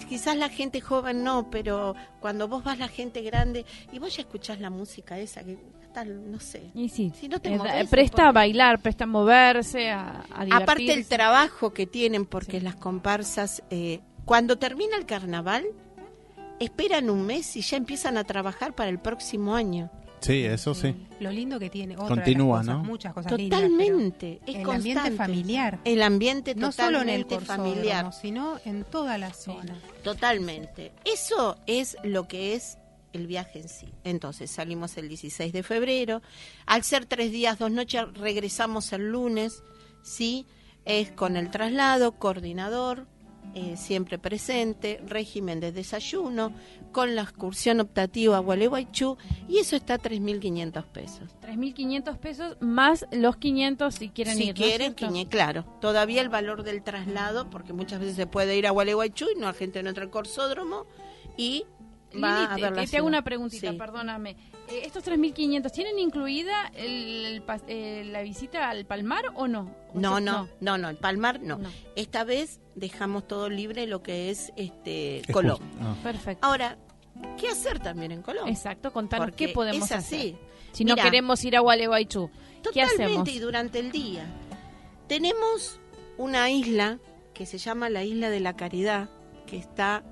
quizás la gente joven no, pero cuando vos vas la gente grande y vos ya escuchás la música esa que tal, no sé. Y sí, Si no te eh, movés, presta porque- a bailar, presta a moverse, a, a Aparte el trabajo que tienen, porque Sí. las comparsas, eh, cuando termina el carnaval, esperan un mes y ya empiezan a trabajar para el próximo año. Sí, eso sí. Lo lindo que tiene. Otra Continúa, de las cosas, ¿no? Muchas cosas lindas, Totalmente, es el ambiente familiar. El ambiente No solo en el familiar. sino en toda la zona. Totalmente. Eso es lo que es el viaje en sí. Entonces salimos el 16 de febrero. Al ser tres días, dos noches, regresamos el lunes, ¿sí? Es con el traslado, coordinador, eh, siempre presente, régimen de desayuno, con la excursión optativa a Gualeguaychú, y eso está a 3.500 pesos. 3.500 pesos más los 500 si quieren si ir. ¿no es quieren, quiñe- claro. Todavía el valor del traslado, porque muchas veces se puede ir a Gualeguaychú y no la gente no entra al corsódromo y va Lili, te, hago una preguntita, Sí. perdóname. Eh, ¿Estos 3.500 tienen incluida el- el pas- eh, la visita al Palmar o no? ¿O No, no, no, no, el Palmar no. No. Esta vez dejamos todo libre lo que es este Es Colón. Ah. Perfecto. Ahora, ¿qué hacer también en Colón? Exacto, contanos Porque qué podemos es así. hacer. Si no queremos ir a Gualeguaychú, ¿qué hacemos? Totalmente y durante el día. Tenemos una isla que se llama la Isla de la Caridad, que está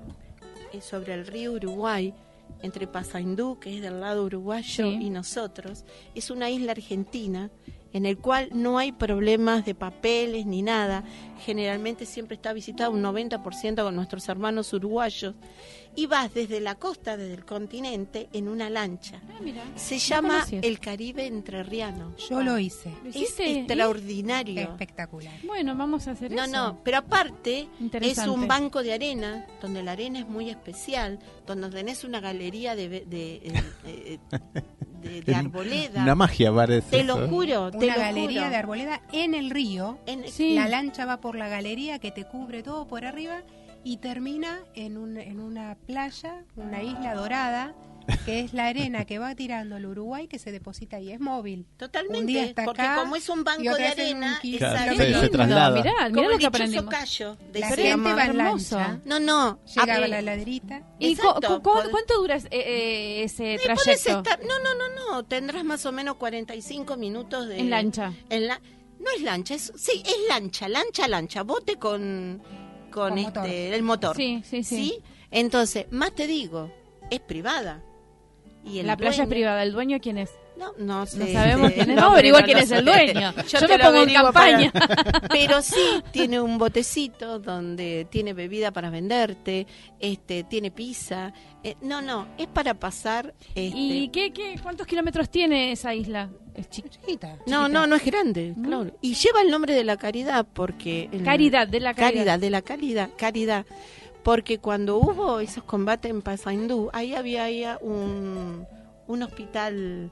eh, sobre el río Uruguay, entre Pasaindú, que es del lado uruguayo, Sí. y nosotros. Es una isla argentina en el cual no hay problemas de papeles ni nada. Generalmente siempre está visitada un 90% con nuestros hermanos uruguayos. Y vas desde la costa, desde el continente, en una lancha. Ah, mira, Se no llama el Caribe Entrerriano. Yo lo hice. ¿Lo Es extraordinario. Espectacular. Bueno, vamos a hacer No, eso. no, pero aparte es un banco de arena, donde la arena es muy especial, donde tenés una galería de, de, de- eh, de- de arboleda. Una magia parece. Te lo ¿eh? juro, te Una lo galería juro. de arboleda en el río. En- Sí. La lancha va por la galería que te cubre todo por arriba y termina en, un- en una playa, una isla dorada, que es la arena que va tirando el Uruguay que se deposita ahí. Es móvil. Totalmente, Un día está porque acá como es un y banco de arena. Claro, se- se lindo, traslada. Mirá, como mirá el lo que aprendimos. callo de La gente llama. va en lancha, No, no, llega ah, a la laderita. ¿Y Exacto, co- cu- podés- cuánto dura eh, eh, ese y trayecto estar- no, no, no, no, tendrás más o menos 45 minutos de en lancha? En la, no es lancha, es, sí, es lancha, lancha, lancha, bote con, con, Con este, motor. el motor. Sí, sí, sí. Entonces, más te digo, es privada. Y el La playa es privada, ¿el dueño quién es? No, no sé. No sabemos quién es. no, averiguar quién no es el dueño. Yo, te me pongo en para- campaña. Pero sí, tiene un botecito donde tiene bebida para venderte, este, tiene pizza. Eh, no, no, es para pasar. Este, ¿Y qué, qué, cuántos kilómetros tiene esa isla? Es chi- Chiquita, No, no, no es grande. ¿No? claro. Y lleva el nombre de la caridad porque... el- Caridad, de la caridad. caridad, de la caridad, caridad. Porque cuando hubo esos combates en Paysandú, ahí había, había un, un hospital.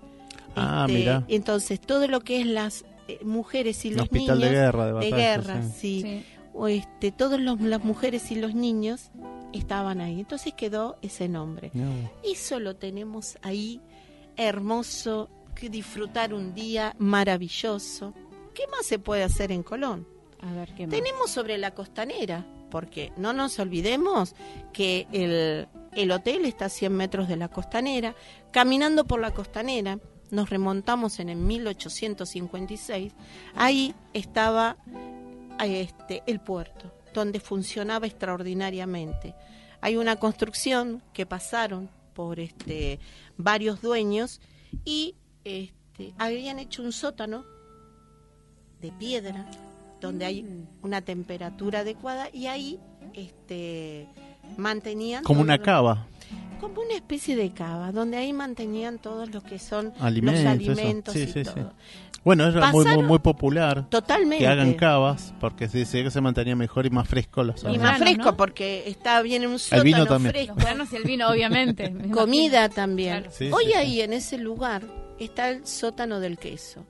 Ah, este. Entonces, todo lo que es las eh, mujeres y Un los hospital niños. de guerra, de de batalla. guerra, sí. sí. Sí. O este, todas las mujeres y los niños estaban ahí. Entonces quedó ese nombre. No. Eso lo tenemos ahí, hermoso, que disfrutar un día maravilloso. ¿Qué más se puede hacer en Colón? A ver, ¿qué más? Tenemos sobre la costanera, porque no nos olvidemos que el, el hotel está a 100 metros de la costanera. Caminando por la costanera, nos remontamos en el 1856. Ahí estaba eh, este, el puerto, donde funcionaba extraordinariamente. Hay una construcción que pasaron por este, varios dueños y este, habían hecho un sótano de piedra donde hay una temperatura adecuada y ahí este mantenían Como una cava. Como una especie de cava donde ahí mantenían todos los que son Alimentos, los alimentos Sí, y sí, sí. todo. Bueno, es muy, muy, Pasaron- muy popular totalmente que hagan cavas porque se dice que se mantenía mejor y más fresco los y Y más fresco ¿no? porque está bien en un sótano vino también. fresco Los granos y el vino, obviamente. comida también Claro. Sí, hoy sí, sí. ahí en ese lugar está el sótano del queso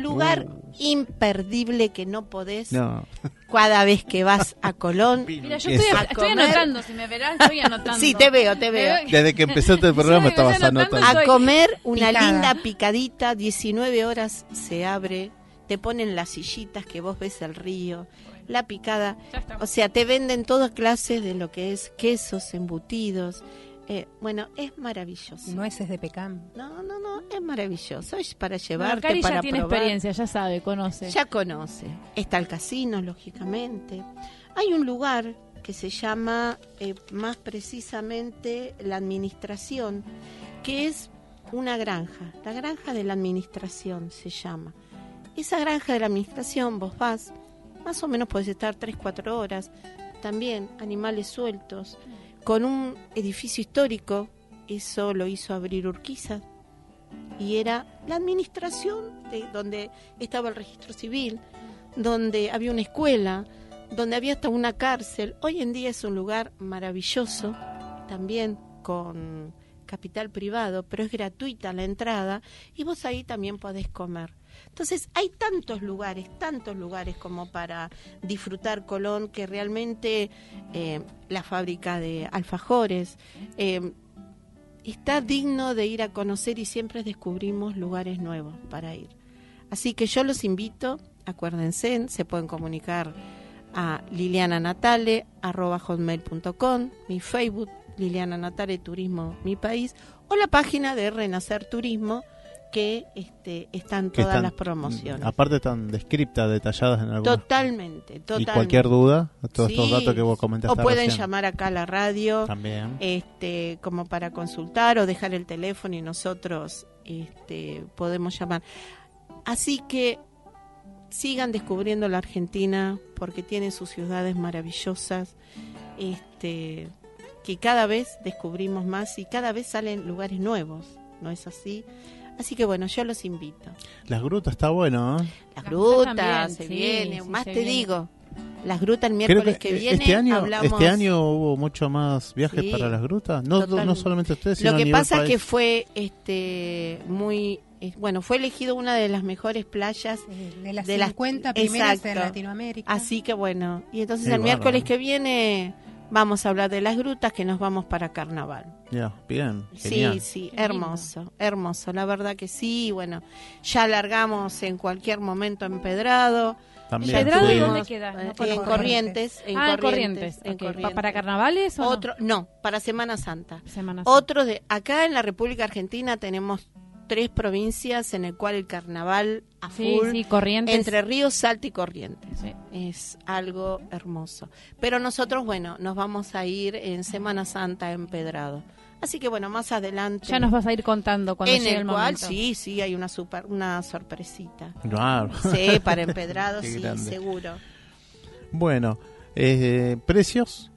lugar Uh. imperdible que no podés No. cada vez que vas a Colón Mira, yo estoy, A estoy comer. anotando, si me verás, estoy anotando. sí te veo te veo Desde que empezaste el programa Sí, estabas anotando. anotando. a comer una Picada. linda picadita, 19 horas se abre, te ponen las sillitas que vos ves el río, la picada, o sea, te venden todas clases de lo que es quesos, embutidos, eh, bueno, es maravilloso. Nueces de pecan. No, no, no, es maravilloso, es para llevarte, Cari ya para tiene probar. experiencia, ya sabe, conoce. Ya conoce. Está el casino, lógicamente. Hay un lugar que se llama, eh, más precisamente, la administración, que es una granja. La granja de la administración se llama. Esa granja de la administración, vos vas, más o menos puedes estar 3, 4 horas. También animales sueltos, con un edificio histórico eso lo hizo abrir Urquiza y era la administración de donde estaba el registro civil, donde había una escuela, donde había hasta una cárcel. Hoy en día es un lugar maravilloso, también con capital privado, pero es gratuita la entrada y vos ahí también podés comer. Entonces hay tantos lugares, tantos lugares como para disfrutar Colón que realmente eh, la fábrica de alfajores eh, está digno de ir a conocer y siempre descubrimos lugares nuevos para ir. Así que yo los invito, acuérdense, se pueden comunicar a Liliana Natale, arroba hotmail.com, mi Facebook, Liliana Natale Turismo Mi País, o la página de Renacer Turismo, que este, están Que todas están- las promociones. Aparte están descriptas, detalladas en algunos. Totalmente, totalmente. Y cualquier duda, todos estos Sí, datos que vos comentaste O pueden recién. llamar acá a la radio También. este como para consultar o dejar el teléfono y nosotros este podemos llamar. Así que sigan descubriendo la Argentina porque tiene sus ciudades maravillosas. Este que cada vez descubrimos más y cada vez salen lugares nuevos, ¿no es así? Así que bueno, yo los invito. Las grutas está bueno, ¿eh? Las Las grutas, se viene, sí, más se te viene. digo. Las grutas el miércoles que, viene este año, hablamos este año hubo mucho más viajes Sí, para las grutas. No, no solamente ustedes, sino Lo a que nivel pasa país. que fue este muy eh, bueno, fue elegido una de las mejores playas, Eh, De las De las- 50 primeras de. Latinoamérica. así que bueno, y entonces Qué el miércoles que viene vamos a hablar de las grutas que nos vamos para carnaval. Ya, bien, genial. Sí, sí, Qué lindo. hermoso, hermoso, la verdad que sí, bueno, ya largamos en cualquier momento empedrado. También. ¿Empedrado y sí. dónde queda? eh, No en. Corrientes, en ah, en Corrientes, Corrientes. en ok. ¿Pa- Corrientes. ¿Para carnavales o no? Otro, no, para Semana Santa. Semana Santa. Otro de acá en la República Argentina tenemos tres provincias en el cual el carnaval a Sí, full sí, Corrientes. entre Ríos, Salta y Corrientes. Sí. Es algo hermoso. Pero nosotros, bueno, nos vamos a ir en Semana Santa en Pedrado. Así que bueno, más adelante. Ya nos vas a ir contando cuando en llegue el, el, cual momento. sí, sí, hay una super, una sorpresita. Claro. Sí, para empedrado, sí, grande. seguro. Bueno, eh, precios.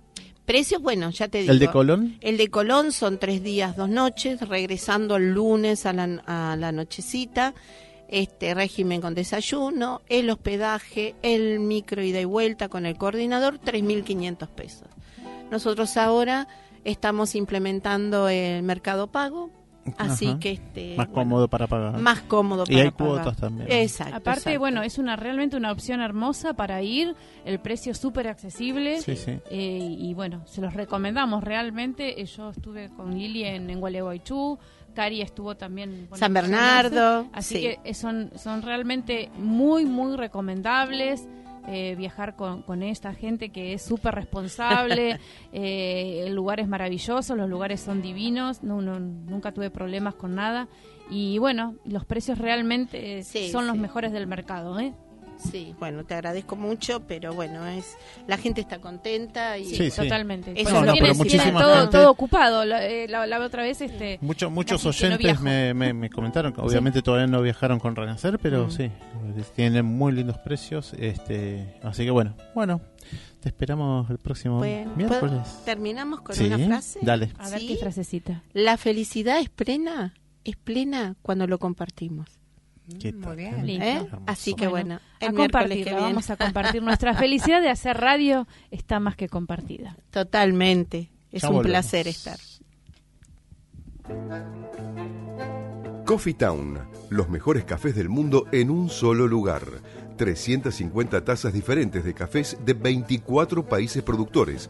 Precios, bueno, ya te digo. El de Colón. El de Colón son tres días, dos noches, regresando el lunes a la, a la nochecita, este régimen con desayuno, el hospedaje, el micro ida y vuelta con el coordinador, 3.500 pesos. Nosotros ahora estamos implementando el mercado pago, así Ajá. que este Más bueno, cómodo para pagar. más cómodo Y para hay pagar. cuotas también. Exacto. Aparte, exacto. bueno, es una realmente una opción hermosa para ir, el precio súper accesible. Sí, sí. eh, y bueno, se los recomendamos realmente. Eh, Yo estuve con Lili en, en Gualeguaychú, Cari estuvo también bueno, San Bernardo, Así sí. que eh, son, son realmente muy, muy recomendables. Eh, viajar con, con esta gente que es súper responsable, eh, el lugar es maravilloso, los lugares son divinos, no, no- nunca tuve problemas con nada y bueno, los precios realmente Sí, son los mejores del mercado. ¿eh? Sí, bueno, te agradezco mucho, pero bueno, es la gente está contenta y Sí, sí. Totalmente. Eso no, tiene- pero tiene muchísima todo, gente- todo ocupado. La, eh, la- la otra vez, este, Mucho- muchos no oyentes me, me- me comentaron que obviamente todavía no viajaron con Renacer, pero Mm. sí, tienen muy lindos precios. este Así que bueno, bueno, te esperamos el próximo Bueno, miércoles. terminamos con Sí, una frase. dale. a ver Sí. qué frasecita. La felicidad es plena, es plena cuando lo compartimos. ¿Qué Muy bien. ¿eh? Así que Bueno, bueno, A que viene. vamos a compartir. Nuestra felicidad de hacer radio está más que compartida. Totalmente. Es Ya un volvemos. placer estar. Coffee Town, los mejores cafés del mundo en un solo lugar. 350 tazas diferentes de cafés de 24 países productores.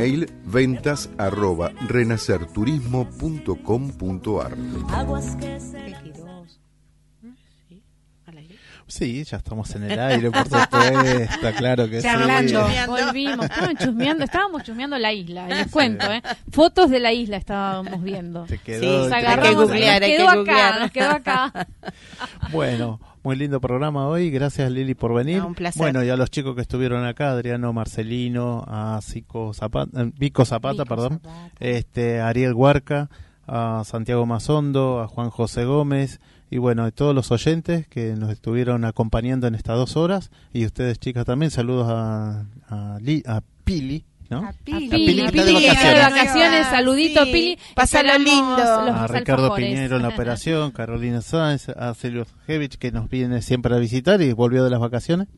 Email ventas arroba renacerturismo.com.ar Sí, ya estamos en el aire, por supuesto, claro que sí. Charlando. Volvimos, chusmeando, estábamos chusmeando la isla, les cuento, ¿eh? Fotos de la isla estábamos viendo. Te quedó- Sí, te- nos hay que agarramos, googlear, nos hay que quedó acá, googlear. nos quedó acá. Bueno, muy lindo programa hoy. Gracias Lili por venir. No, un placer. Bueno, y a los chicos que estuvieron acá, Adriano Marcelino, a Zico Zapata, eh, Vico Zapata, Vico perdón, Zapata. este Ariel Huarca, a Santiago Mazondo, a Juan José Gómez y bueno, a todos los oyentes que nos estuvieron acompañando en estas dos horas y ustedes chicas también, saludos a, a, Li- a Pili, ¿no? A A Pili. Pili, Pili de Pili, está de vacaciones. saludito Sí, Pili. pásalo lindo. los a Ricardo alfajores. Piñero en la operación, Carolina Sáenz, a Silvio Jevich que nos viene siempre a visitar y volvió de las vacaciones.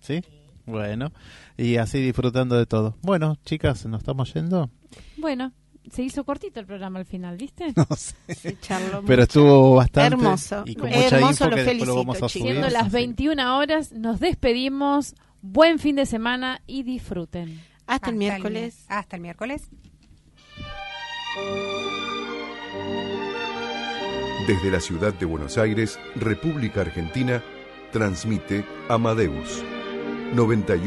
¿Sí? Bueno, y así disfrutando de todo. Bueno, chicas, nos estamos yendo. Bueno, se hizo cortito el programa al final, ¿viste? No sé. Se charló Pero mucho. estuvo bastante Hermoso. y con Hermoso, mucha info lo que después lo felicito, vamos a subir. Siendo las 21 horas, nos despedimos. Buen fin de semana y disfruten. Hasta el miércoles. hasta el miércoles. Desde la ciudad de Buenos Aires, República Argentina, transmite Amadeus 91.